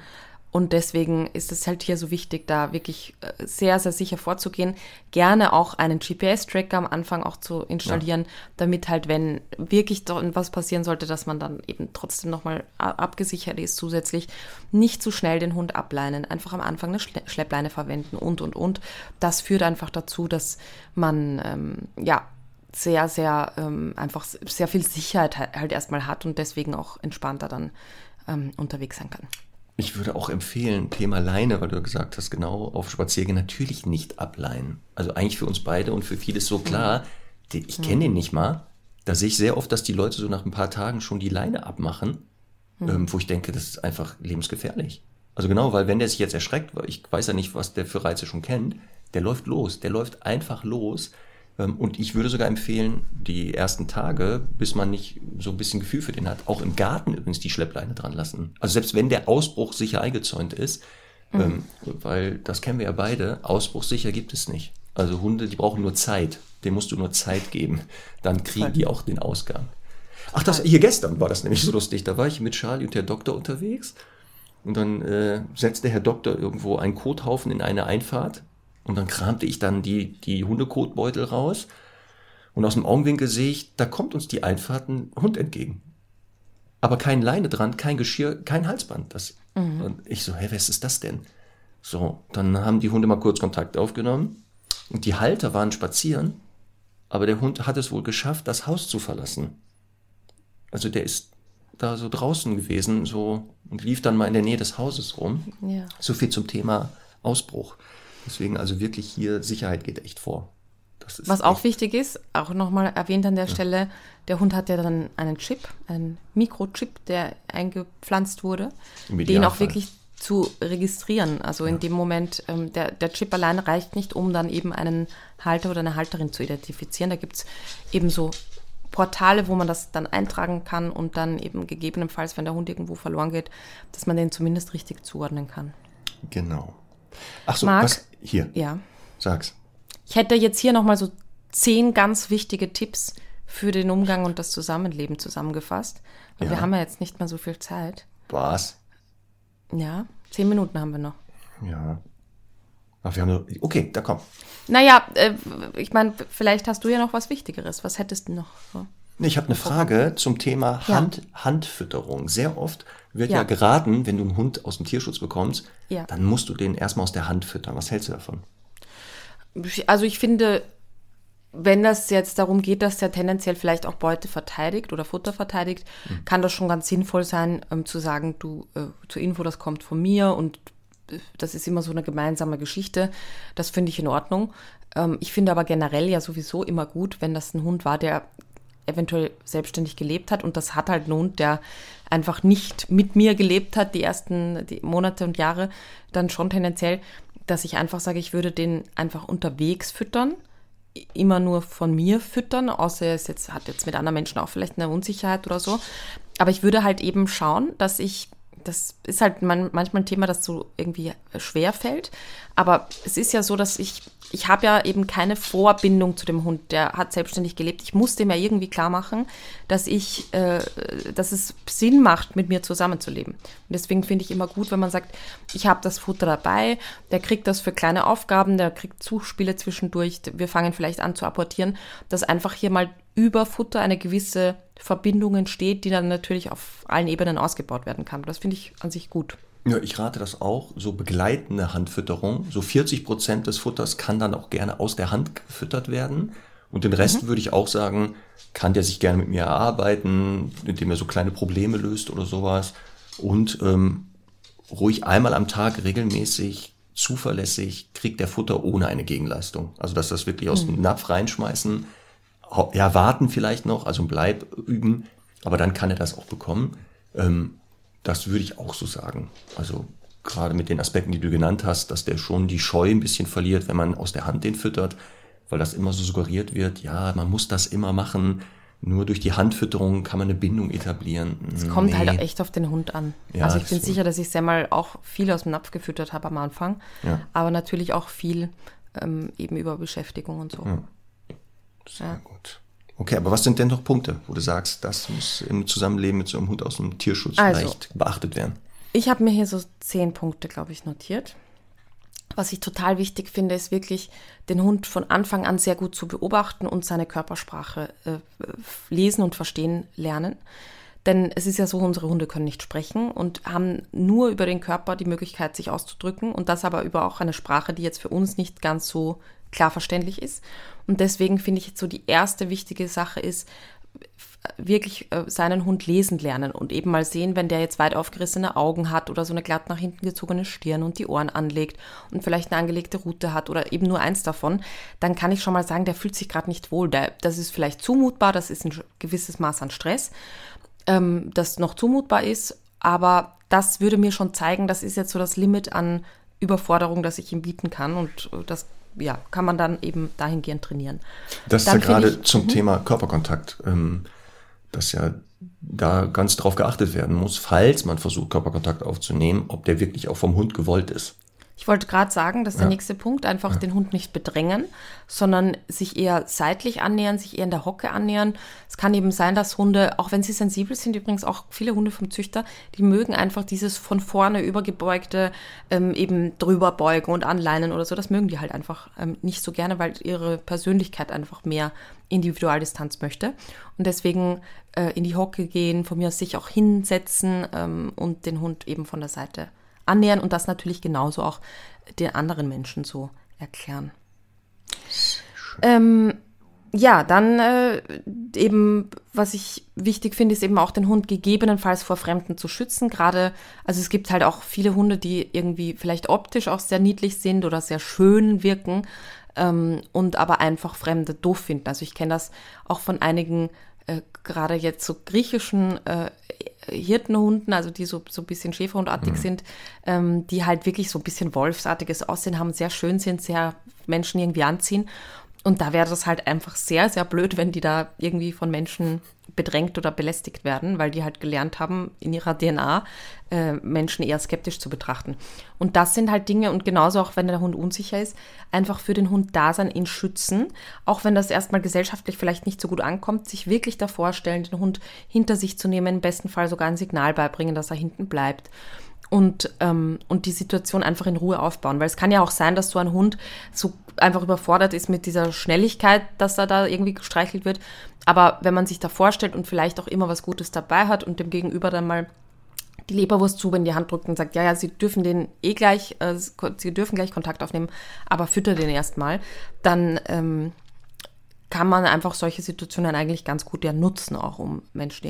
Und deswegen ist es halt hier so wichtig, da wirklich äh, sehr, sehr sicher vorzugehen. Gerne auch einen GPS-Tracker am Anfang auch zu installieren, ja. damit halt, wenn wirklich was passieren sollte, dass man dann eben trotzdem nochmal abgesichert ist zusätzlich, nicht zu schnell den Hund ableinen, einfach am Anfang eine Schleppleine verwenden und, und, und. Das führt einfach dazu, dass man, ähm, ja, sehr, sehr, ähm, einfach sehr viel Sicherheit halt erstmal hat und deswegen auch entspannter dann ähm, unterwegs sein kann. Ich würde auch empfehlen, Thema Leine, weil du gesagt hast, genau, auf Spaziergehen natürlich nicht ableihen. Also eigentlich für uns beide und für viele ist so klar, mhm. ich kenne den nicht mal. Da sehe ich sehr oft, dass die Leute so nach ein paar Tagen schon die Leine abmachen, mhm. ähm, wo ich denke, das ist einfach lebensgefährlich. Also genau, weil wenn der sich jetzt erschreckt, weil ich weiß ja nicht, was der für Reize schon kennt, der läuft los, der läuft einfach los und ich würde sogar empfehlen, die ersten Tage, bis man nicht so ein bisschen Gefühl für den hat, auch im Garten übrigens die Schleppleine dran lassen. Also selbst wenn der Ausbruch sicher eingezäunt ist, mhm. ähm, weil das kennen wir ja beide, Ausbruch sicher gibt es nicht. Also Hunde, die brauchen nur Zeit. Dem musst du nur Zeit geben. Dann kriegen die auch den Ausgang. Ach, das, hier gestern war das nämlich so lustig. Da war ich mit Charlie und der Doktor unterwegs. Und dann äh, setzte Herr Doktor irgendwo einen Kothaufen in eine Einfahrt und dann kramte ich dann die, die Hundekotbeutel raus. Und aus dem Augenwinkel sehe ich, da kommt uns die Einfahrt ein Hund entgegen. Aber kein Leine dran, kein Geschirr, kein Halsband. Das, mhm. Und ich so, hä, was ist das denn? So, dann haben die Hunde mal kurz Kontakt aufgenommen. Und die Halter waren spazieren. Aber der Hund hat es wohl geschafft, das Haus zu verlassen. Also der ist da so draußen gewesen, so, und lief dann mal in der Nähe des Hauses rum. Ja. So viel zum Thema Ausbruch. Deswegen also wirklich hier Sicherheit geht echt vor. Was auch wichtig ist, auch nochmal erwähnt an der ja. Stelle, der Hund hat ja dann einen Chip, einen Mikrochip, der eingepflanzt wurde, den auch wirklich zu registrieren. Also in dem Moment, ähm, der, der Chip allein reicht nicht, um dann eben einen Halter oder eine Halterin zu identifizieren. Da gibt es eben so Portale, wo man das dann eintragen kann und dann eben gegebenenfalls, wenn der Hund irgendwo verloren geht, dass man den zumindest richtig zuordnen kann. Genau. Ach so, Marc? was? Hier, Ja. sag's. Ich hätte jetzt hier nochmal so zehn ganz wichtige Tipps für den Umgang und das Zusammenleben zusammengefasst. Weil Ja. wir haben ja jetzt nicht mehr so viel Zeit. Was? Ja, zehn Minuten haben wir noch. Ja. Ach, wir haben nur, okay, da komm. Naja, äh, ich meine, vielleicht hast du ja noch was Wichtigeres. Was hättest du noch? So? Ich habe eine Frage zum Thema Ja. Hand, Handfütterung. Sehr oft wird ja. Ja. geraten, wenn du einen Hund aus dem Tierschutz bekommst, Ja. dann musst du den erstmal aus der Hand füttern. Was hältst du davon? Also ich finde, wenn das jetzt darum geht, dass der tendenziell vielleicht auch Beute verteidigt oder Futter verteidigt, kann das schon ganz sinnvoll sein, ähm, zu sagen, du, äh, zur Info, das kommt von mir und äh, das ist immer so eine gemeinsame Geschichte. Das finde ich in Ordnung. Ähm, ich finde aber generell ja sowieso immer gut, wenn das ein Hund war, der eventuell selbstständig gelebt hat und das hat halt Hund, der einfach nicht mit mir gelebt hat, die ersten die Monate und Jahre, dann schon tendenziell, dass ich einfach sage, ich würde den einfach unterwegs füttern, immer nur von mir füttern, außer er ist jetzt, hat jetzt mit anderen Menschen auch vielleicht eine Unsicherheit oder so. Aber ich würde halt eben schauen, dass ich, das ist halt man, manchmal ein Thema, das so irgendwie schwer fällt. Aber es ist ja so, dass ich, ich habe ja eben keine Vorbindung zu dem Hund, der hat selbstständig gelebt. Ich muss dem ja irgendwie klar machen, dass ich, äh, dass es Sinn macht, mit mir zusammenzuleben. Und deswegen finde ich immer gut, wenn man sagt, ich habe das Futter dabei, der kriegt das für kleine Aufgaben, der kriegt Zuspiele zwischendurch, wir fangen vielleicht an zu apportieren, dass einfach hier mal über Futter eine gewisse Verbindung entsteht, die dann natürlich auf allen Ebenen ausgebaut werden kann. Das finde ich an sich gut. Ja, ich rate das auch, so begleitende Handfütterung. So 40 Prozent des Futters kann dann auch gerne aus der Hand gefüttert werden. Und den Rest würde ich auch sagen, kann der sich gerne mit mir erarbeiten, indem er so kleine Probleme löst oder sowas. Und ähm, ruhig einmal am Tag regelmäßig, zuverlässig kriegt der Futter ohne eine Gegenleistung. Also dass das wirklich aus dem Napf reinschmeißen, ja, warten vielleicht noch, also ein Bleib üben, aber dann kann er das auch bekommen. Ähm, das würde ich auch so sagen. Also gerade mit den Aspekten, die du genannt hast, dass der schon die Scheu ein bisschen verliert, wenn man aus der Hand den füttert, weil das immer so suggeriert wird, ja, man muss das immer machen. Nur durch die Handfütterung kann man eine Bindung etablieren. Es kommt halt auch echt auf den Hund an. Ja, also ich bin so. sicher, dass ich sehr mal auch viel aus dem Napf gefüttert habe am Anfang, Ja. aber natürlich auch viel ähm, eben über Beschäftigung und so. Sehr gut. Okay, aber was sind denn noch Punkte, wo du sagst, das muss im Zusammenleben mit so einem Hund aus dem Tierschutz Also. vielleicht beachtet werden? Ich habe mir hier so zehn Punkte, glaube ich, notiert. Was ich total wichtig finde, ist wirklich, den Hund von Anfang an sehr gut zu beobachten und seine Körpersprache äh, lesen und verstehen lernen. Denn es ist ja so, unsere Hunde können nicht sprechen und haben nur über den Körper die Möglichkeit, sich auszudrücken und das aber über auch eine Sprache, die jetzt für uns nicht ganz so klar verständlich ist. Und deswegen finde ich jetzt so die erste wichtige Sache ist, wirklich äh, seinen Hund lesen lernen und eben mal sehen, wenn der jetzt weit aufgerissene Augen hat oder so eine glatt nach hinten gezogene Stirn und die Ohren anlegt und vielleicht eine angelegte Rute hat oder eben nur eins davon, dann kann ich schon mal sagen, der fühlt sich gerade nicht wohl. Das ist vielleicht zumutbar, das ist ein gewisses Maß an Stress, ähm, das noch zumutbar ist, aber das würde mir schon zeigen, das ist jetzt so das Limit an Überforderung, das ich ihm bieten kann und äh, das ja, kann man dann eben dahingehend trainieren. Das Dann ist ja gerade zum Thema Körperkontakt, ähm, dass ja da ganz drauf geachtet werden muss, falls man versucht, Körperkontakt aufzunehmen, ob der wirklich auch vom Hund gewollt ist. Ich wollte gerade sagen, dass der Ja. nächste Punkt einfach den Hund nicht bedrängen, sondern sich eher seitlich annähern, sich eher in der Hocke annähern. Es kann eben sein, dass Hunde, auch wenn sie sensibel sind, übrigens auch viele Hunde vom Züchter, die mögen einfach dieses von vorne übergebeugte, ähm, eben drüber beugen und anleinen oder so. Das mögen die halt einfach ähm, nicht so gerne, weil ihre Persönlichkeit einfach mehr Individualdistanz möchte. Und deswegen äh, in die Hocke gehen, von mir aus sich auch hinsetzen ähm, und den Hund eben von der Seite annähern und das natürlich genauso auch den anderen Menschen so erklären. Ähm, ja, dann äh, eben, was ich wichtig finde, ist eben auch den Hund gegebenenfalls vor Fremden zu schützen. Gerade, also es gibt halt auch viele Hunde, die irgendwie vielleicht optisch auch sehr niedlich sind oder sehr schön wirken ähm, und aber einfach Fremde doof finden. Also ich kenne das auch von einigen äh, gerade jetzt so griechischen äh, Hirtenhunden, also die so, so ein bisschen Schäferhundartig mhm. sind, ähm, die halt wirklich so ein bisschen Wolfsartiges Aussehen haben, sehr schön sind, sehr Menschen irgendwie anziehen. Und da wäre das halt einfach sehr, sehr blöd, wenn die da irgendwie von Menschen bedrängt oder belästigt werden, weil die halt gelernt haben, in ihrer DNA äh, Menschen eher skeptisch zu betrachten. Und das sind halt Dinge, und genauso auch wenn der Hund unsicher ist, einfach für den Hund da sein, ihn schützen, auch wenn das erstmal gesellschaftlich vielleicht nicht so gut ankommt, sich wirklich davor stellen, den Hund hinter sich zu nehmen, im besten Fall sogar ein Signal beibringen, dass er hinten bleibt und, ähm, und die Situation einfach in Ruhe aufbauen. Weil es kann ja auch sein, dass so ein Hund so einfach überfordert ist mit dieser Schnelligkeit, dass er da irgendwie gestreichelt wird. Aber wenn man sich da vorstellt und vielleicht auch immer was Gutes dabei hat und dem Gegenüber dann mal die Leberwurstzube in die Hand drückt und sagt, ja, ja, sie dürfen den eh gleich, äh, sie dürfen gleich Kontakt aufnehmen, aber fütter den erstmal, dann ähm, kann man einfach solche Situationen eigentlich ganz gut ja nutzen, auch um Menschen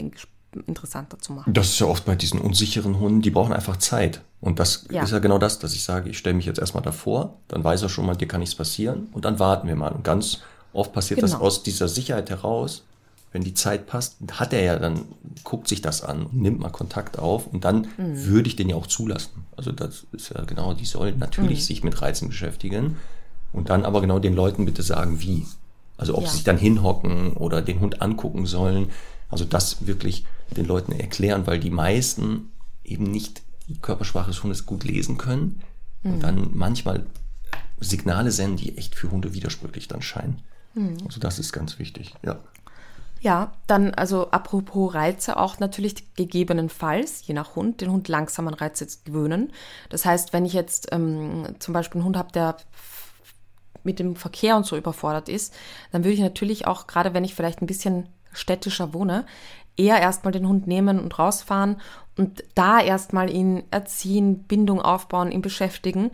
interessanter zu machen. Das ist ja oft bei diesen unsicheren Hunden, die brauchen einfach Zeit. Und das ja. ist ja genau das, dass ich sage, ich stelle mich jetzt erstmal davor, dann weiß er schon mal, dir kann nichts passieren und dann warten wir mal. Und ganz oft passiert genau. das aus dieser Sicherheit heraus, wenn die Zeit passt, hat er ja dann, guckt sich das an und nimmt mal Kontakt auf und dann mhm. würde ich den ja auch zulassen. Also das ist ja genau, die sollen natürlich mhm. sich mit Reizen beschäftigen und dann aber genau den Leuten bitte sagen, wie. Also ob ja. sie sich dann hinhocken oder den Hund angucken sollen. Also das wirklich den Leuten erklären, weil die meisten eben nicht die Körpersprache des Hundes gut lesen können mhm. und dann manchmal Signale senden, die echt für Hunde widersprüchlich dann scheinen. Mhm. Also das ist ganz wichtig, ja. Ja, dann also apropos Reize auch natürlich gegebenenfalls, je nach Hund, den Hund langsam an Reize gewöhnen. Das heißt, wenn ich jetzt ähm, zum Beispiel einen Hund habe, der mit dem Verkehr und so überfordert ist, dann würde ich natürlich auch, gerade wenn ich vielleicht ein bisschen städtischer wohne, eher erstmal den Hund nehmen und rausfahren und da erstmal ihn erziehen, Bindung aufbauen, ihn beschäftigen,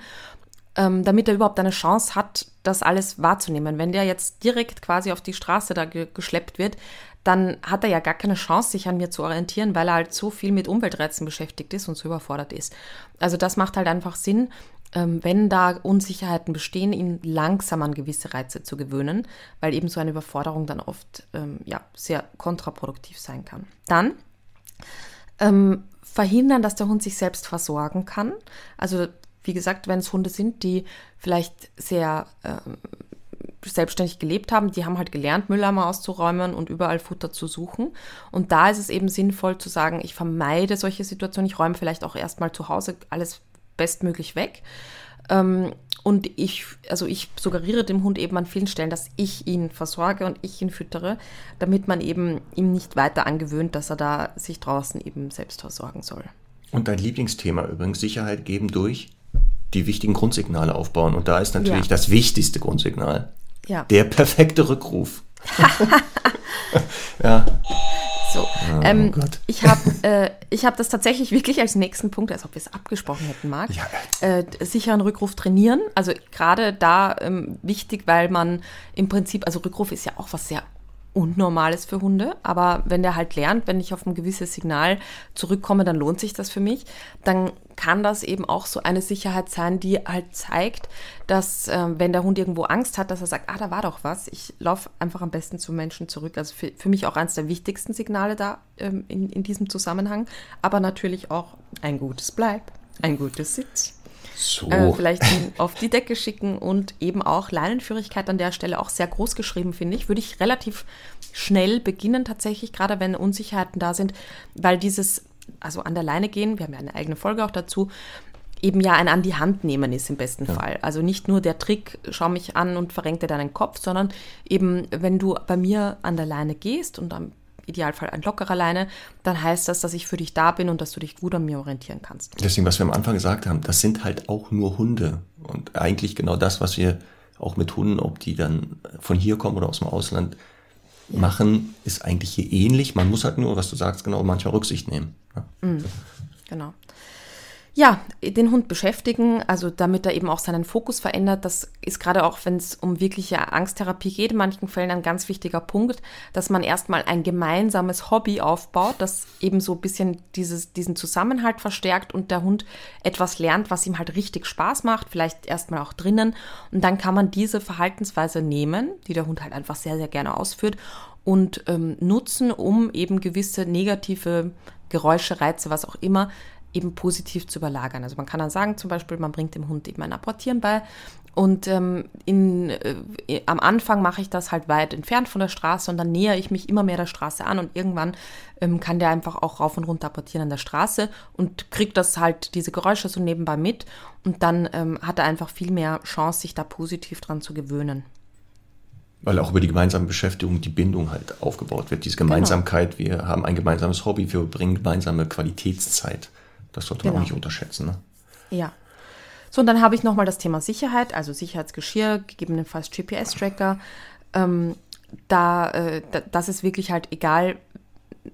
ähm, damit er überhaupt eine Chance hat, das alles wahrzunehmen. Wenn der jetzt direkt quasi auf die Straße da ge geschleppt wird, dann hat er ja gar keine Chance, sich an mir zu orientieren, weil er halt so viel mit Umweltreizen beschäftigt ist und so überfordert ist. Also das macht halt einfach Sinn, wenn da Unsicherheiten bestehen, ihn langsam an gewisse Reize zu gewöhnen, weil eben so eine Überforderung dann oft ähm, ja, sehr kontraproduktiv sein kann. Dann ähm, verhindern, dass der Hund sich selbst versorgen kann. Also wie gesagt, wenn es Hunde sind, die vielleicht sehr ähm, selbstständig gelebt haben, die haben halt gelernt, Mülleimer auszuräumen und überall Futter zu suchen. Und da ist es eben sinnvoll zu sagen, ich vermeide solche Situationen, ich räume vielleicht auch erstmal zu Hause alles bestmöglich weg. Ähm, und ich, also ich suggeriere dem Hund eben an vielen Stellen, dass ich ihn versorge und ich ihn füttere, damit man eben ihm nicht weiter angewöhnt, dass er da sich draußen eben selbst versorgen soll. Und dein Lieblingsthema übrigens, Sicherheit geben durch die wichtigen Grundsignale aufbauen. Und da ist natürlich ja. das wichtigste Grundsignal. Ja. Der perfekte Rückruf. *laughs* ja. So, oh, ähm, oh ich habe äh, hab das tatsächlich wirklich als nächsten Punkt, als ob wir es abgesprochen hätten, Marc, ja. äh, sicheren Rückruf trainieren. Also gerade da ähm, wichtig, weil man im Prinzip, also Rückruf ist ja auch was sehr Unnormales für Hunde, aber wenn der halt lernt, wenn ich auf ein gewisses Signal zurückkomme, dann lohnt sich das für mich, dann kann das eben auch so eine Sicherheit sein, die halt zeigt, dass äh, wenn der Hund irgendwo Angst hat, dass er sagt, ah, da war doch was, ich laufe einfach am besten zu Menschen zurück. Also für, für mich auch eines der wichtigsten Signale da ähm, in, in diesem Zusammenhang, aber natürlich auch ein gutes Bleib, ein gutes Sitz. So. Äh, vielleicht auf die Decke schicken und eben auch Leinenführigkeit an der Stelle auch sehr groß geschrieben, finde ich. Würde ich relativ schnell beginnen, tatsächlich, gerade wenn Unsicherheiten da sind, weil dieses, also an der Leine gehen, wir haben ja eine eigene Folge auch dazu, eben ja ein an die Hand nehmen ist im besten ja. Fall. Also nicht nur der Trick, schau mich an und verrenk dir deinen Kopf, sondern eben, wenn du bei mir an der Leine gehst und am Idealfall ein lockerer Leine, dann heißt das, dass ich für dich da bin und dass du dich gut an mir orientieren kannst. Deswegen, was wir am Anfang gesagt haben, das sind halt auch nur Hunde. Und eigentlich genau das, was wir auch mit Hunden, ob die dann von hier kommen oder aus dem Ausland, machen, ist eigentlich hier ähnlich. Man muss halt nur, was du sagst, genau manchmal Rücksicht nehmen. Ja. Mhm. Genau. Ja, den Hund beschäftigen, also damit er eben auch seinen Fokus verändert. Das ist gerade auch, wenn es um wirkliche Angsttherapie geht, in manchen Fällen ein ganz wichtiger Punkt, dass man erstmal ein gemeinsames Hobby aufbaut, das eben so ein bisschen dieses, diesen Zusammenhalt verstärkt und der Hund etwas lernt, was ihm halt richtig Spaß macht, vielleicht erstmal auch drinnen. Und dann kann man diese Verhaltensweise nehmen, die der Hund halt einfach sehr, sehr gerne ausführt und ähm, nutzen, um eben gewisse negative Geräusche, Reize, was auch immer, eben positiv zu überlagern. Also man kann dann sagen, zum Beispiel, man bringt dem Hund eben ein Apportieren bei und ähm, in, äh, am Anfang mache ich das halt weit entfernt von der Straße und dann nähere ich mich immer mehr der Straße an und irgendwann ähm, kann der einfach auch rauf und runter apportieren an der Straße und kriegt das halt, diese Geräusche so nebenbei mit und dann ähm, hat er einfach viel mehr Chance, sich da positiv dran zu gewöhnen. Weil auch über die gemeinsame Beschäftigung die Bindung halt aufgebaut wird. Diese Gemeinsamkeit, genau. wir haben ein gemeinsames Hobby, wir bringen gemeinsame Qualitätszeit. Das sollte man genau. auch nicht unterschätzen. Ne? Ja. So, und dann habe ich nochmal das Thema Sicherheit, also Sicherheitsgeschirr, gegebenenfalls GPS-Tracker. Ähm, da, äh, das ist wirklich halt egal,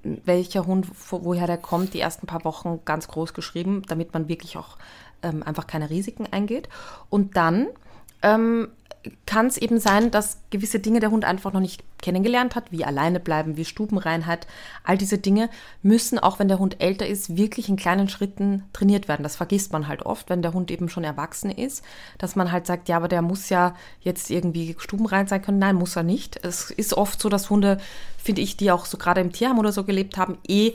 welcher Hund, woher der kommt, die ersten paar Wochen ganz groß geschrieben, damit man wirklich auch ähm, einfach keine Risiken eingeht. Und dann ähm, kann es eben sein, dass gewisse Dinge der Hund einfach noch nicht kennengelernt hat, wie alleine bleiben, wie Stubenreinheit. All diese Dinge müssen, auch wenn der Hund älter ist, wirklich in kleinen Schritten trainiert werden. Das vergisst man halt oft, wenn der Hund eben schon erwachsen ist, dass man halt sagt, ja, aber der muss ja jetzt irgendwie stubenrein sein können. Nein, muss er nicht. Es ist oft so, dass Hunde, finde ich, die auch so gerade im Tierheim oder so gelebt haben, eh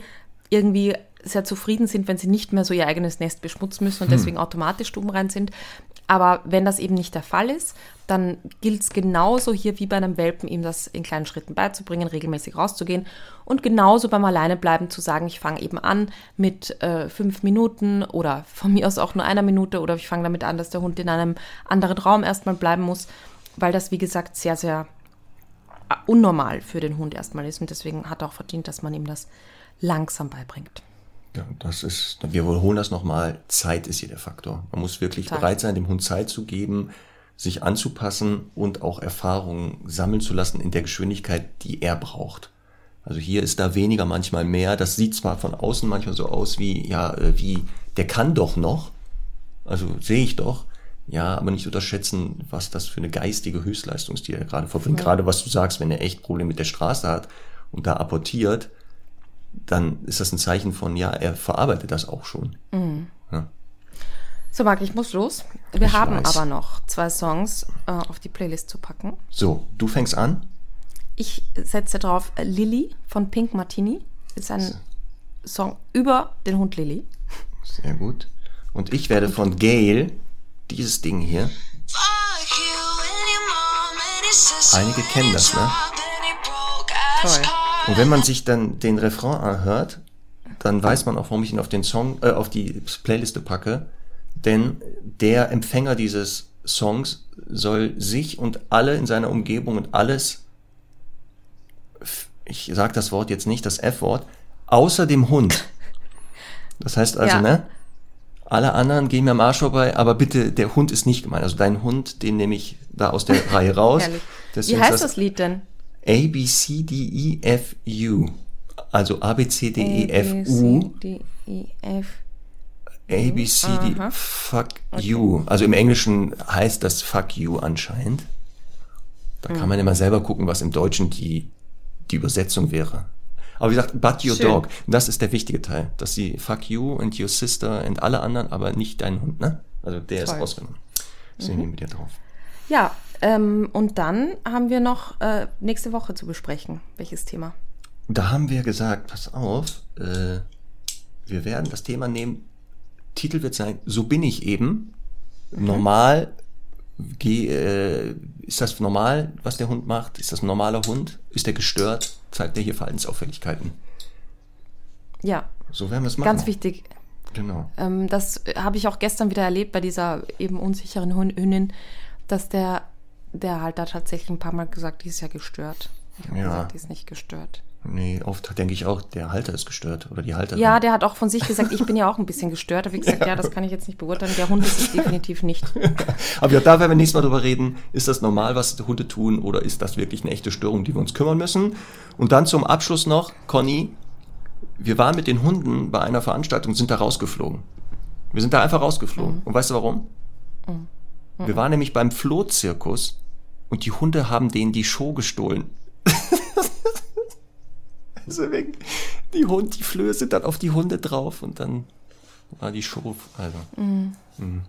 irgendwie sehr zufrieden sind, wenn sie nicht mehr so ihr eigenes Nest beschmutzen müssen und hm. deswegen automatisch stubenrein sind. Aber wenn das eben nicht der Fall ist, dann gilt es genauso hier wie bei einem Welpen, ihm das in kleinen Schritten beizubringen, regelmäßig rauszugehen und genauso beim Alleinebleiben zu sagen, ich fange eben an mit äh, fünf Minuten oder von mir aus auch nur einer Minute oder ich fange damit an, dass der Hund in einem anderen Raum erstmal bleiben muss, weil das, wie gesagt, sehr, sehr äh, unnormal für den Hund erstmal ist und deswegen hat er auch verdient, dass man ihm das langsam beibringt. Ja, das ist, wir wiederholen das nochmal, Zeit ist hier der Faktor. Man muss wirklich Total. bereit sein, dem Hund Zeit zu geben, sich anzupassen und auch Erfahrungen sammeln zu lassen in der Geschwindigkeit, die er braucht. Also hier ist da weniger, manchmal mehr. Das sieht zwar von außen manchmal so aus wie, ja, äh, wie, der kann doch noch. Also sehe ich doch. Ja, aber nicht unterschätzen, was das für eine geistige Höchstleistung ist, die er gerade verbringt. Ja. Gerade was du sagst, wenn er echt Probleme mit der Straße hat und da apportiert, dann ist das ein Zeichen von, ja, er verarbeitet das auch schon. Mhm. Ja. So, Marc, ich muss los. Wir ich haben weiß. aber noch zwei Songs äh, auf die Playlist zu packen. So, du fängst an. Ich setze drauf äh, Lily von Pink Martini. Ist ein Song über den Hund Lily. Sehr gut. Und ich werde von Gail dieses Ding hier. Einige kennen das, ne? Toll. Und wenn man sich dann den Refrain anhört, dann weiß man auch, warum ich ihn auf den Song, äh, auf die Playliste packe. Denn der Empfänger dieses Songs soll sich und alle in seiner Umgebung und alles, ich sage das Wort jetzt nicht, das F-Wort, außer dem Hund. Das heißt also, ja. ne? Alle anderen gehen mir am Arsch vorbei, aber bitte, der Hund ist nicht gemeint. Also dein Hund, den nehme ich da aus der Reihe raus. Wie heißt das, das Lied denn? A, B, C, D, E, F, U. Also A, B, C, D, E, F, U. D, E, F. A, B, C, D, fuck okay. you. Also im Englischen heißt das fuck you anscheinend. Da kann man immer selber gucken, was im Deutschen die, die Übersetzung wäre. Aber wie gesagt, but your Schön. dog. Das ist der wichtige Teil. Dass sie fuck you and your sister und alle anderen, aber nicht dein Hund, ne? Also der Toll. ist ausgenommen. Deswegen mhm. nehmen wir dir drauf. Ja, ähm, und dann haben wir noch äh, nächste Woche zu besprechen. Welches Thema? Da haben wir gesagt, pass auf, äh, wir werden das Thema nehmen. Titel wird sein, so bin ich eben. Mhm. Normal, geh, äh, ist das normal, was der Hund macht? Ist das ein normaler Hund? Ist der gestört? Zeigt der hier Verhaltensauffälligkeiten? Ja. So werden wir es machen. Ganz wichtig. Genau. Ähm, das habe ich auch gestern wieder erlebt bei dieser eben unsicheren Hündin, dass der der halt da tatsächlich ein paar Mal gesagt, die ist ja gestört. Ich habe ja. gesagt, die ist nicht gestört. Nee, oft denke ich auch, der Halter ist gestört oder die Halterin. Ja, der hat auch von sich gesagt, ich bin ja auch ein bisschen gestört. Da habe ich gesagt, *laughs* ja. ja. das kann ich jetzt nicht beurteilen. Der Hund ist es definitiv nicht. *laughs* Aber ja, da werden wir nächstes Mal drüber reden. Ist das normal, was die Hunde tun oder ist das wirklich eine echte Störung, die wir uns kümmern müssen? Und dann zum Abschluss noch, Conny, wir waren mit den Hunden bei einer Veranstaltung, sind da rausgeflogen. Wir sind da einfach rausgeflogen. Mhm. Und weißt du warum? Mhm. Wir waren nämlich beim Flohzirkus und die Hunde haben denen die Show gestohlen. *laughs* also wegen, die Hunde, die Flöhe sind dann auf die Hunde drauf und dann war die Show. Also. Mhm. Mhm.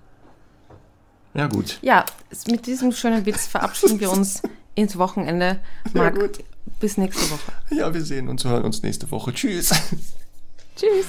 Ja, gut. Ja, mit diesem schönen Witz verabschieden wir uns *laughs* ins Wochenende. Marc, gut. bis nächste Woche. Ja, wir sehen uns, hören uns nächste Woche. Tschüss. Tschüss.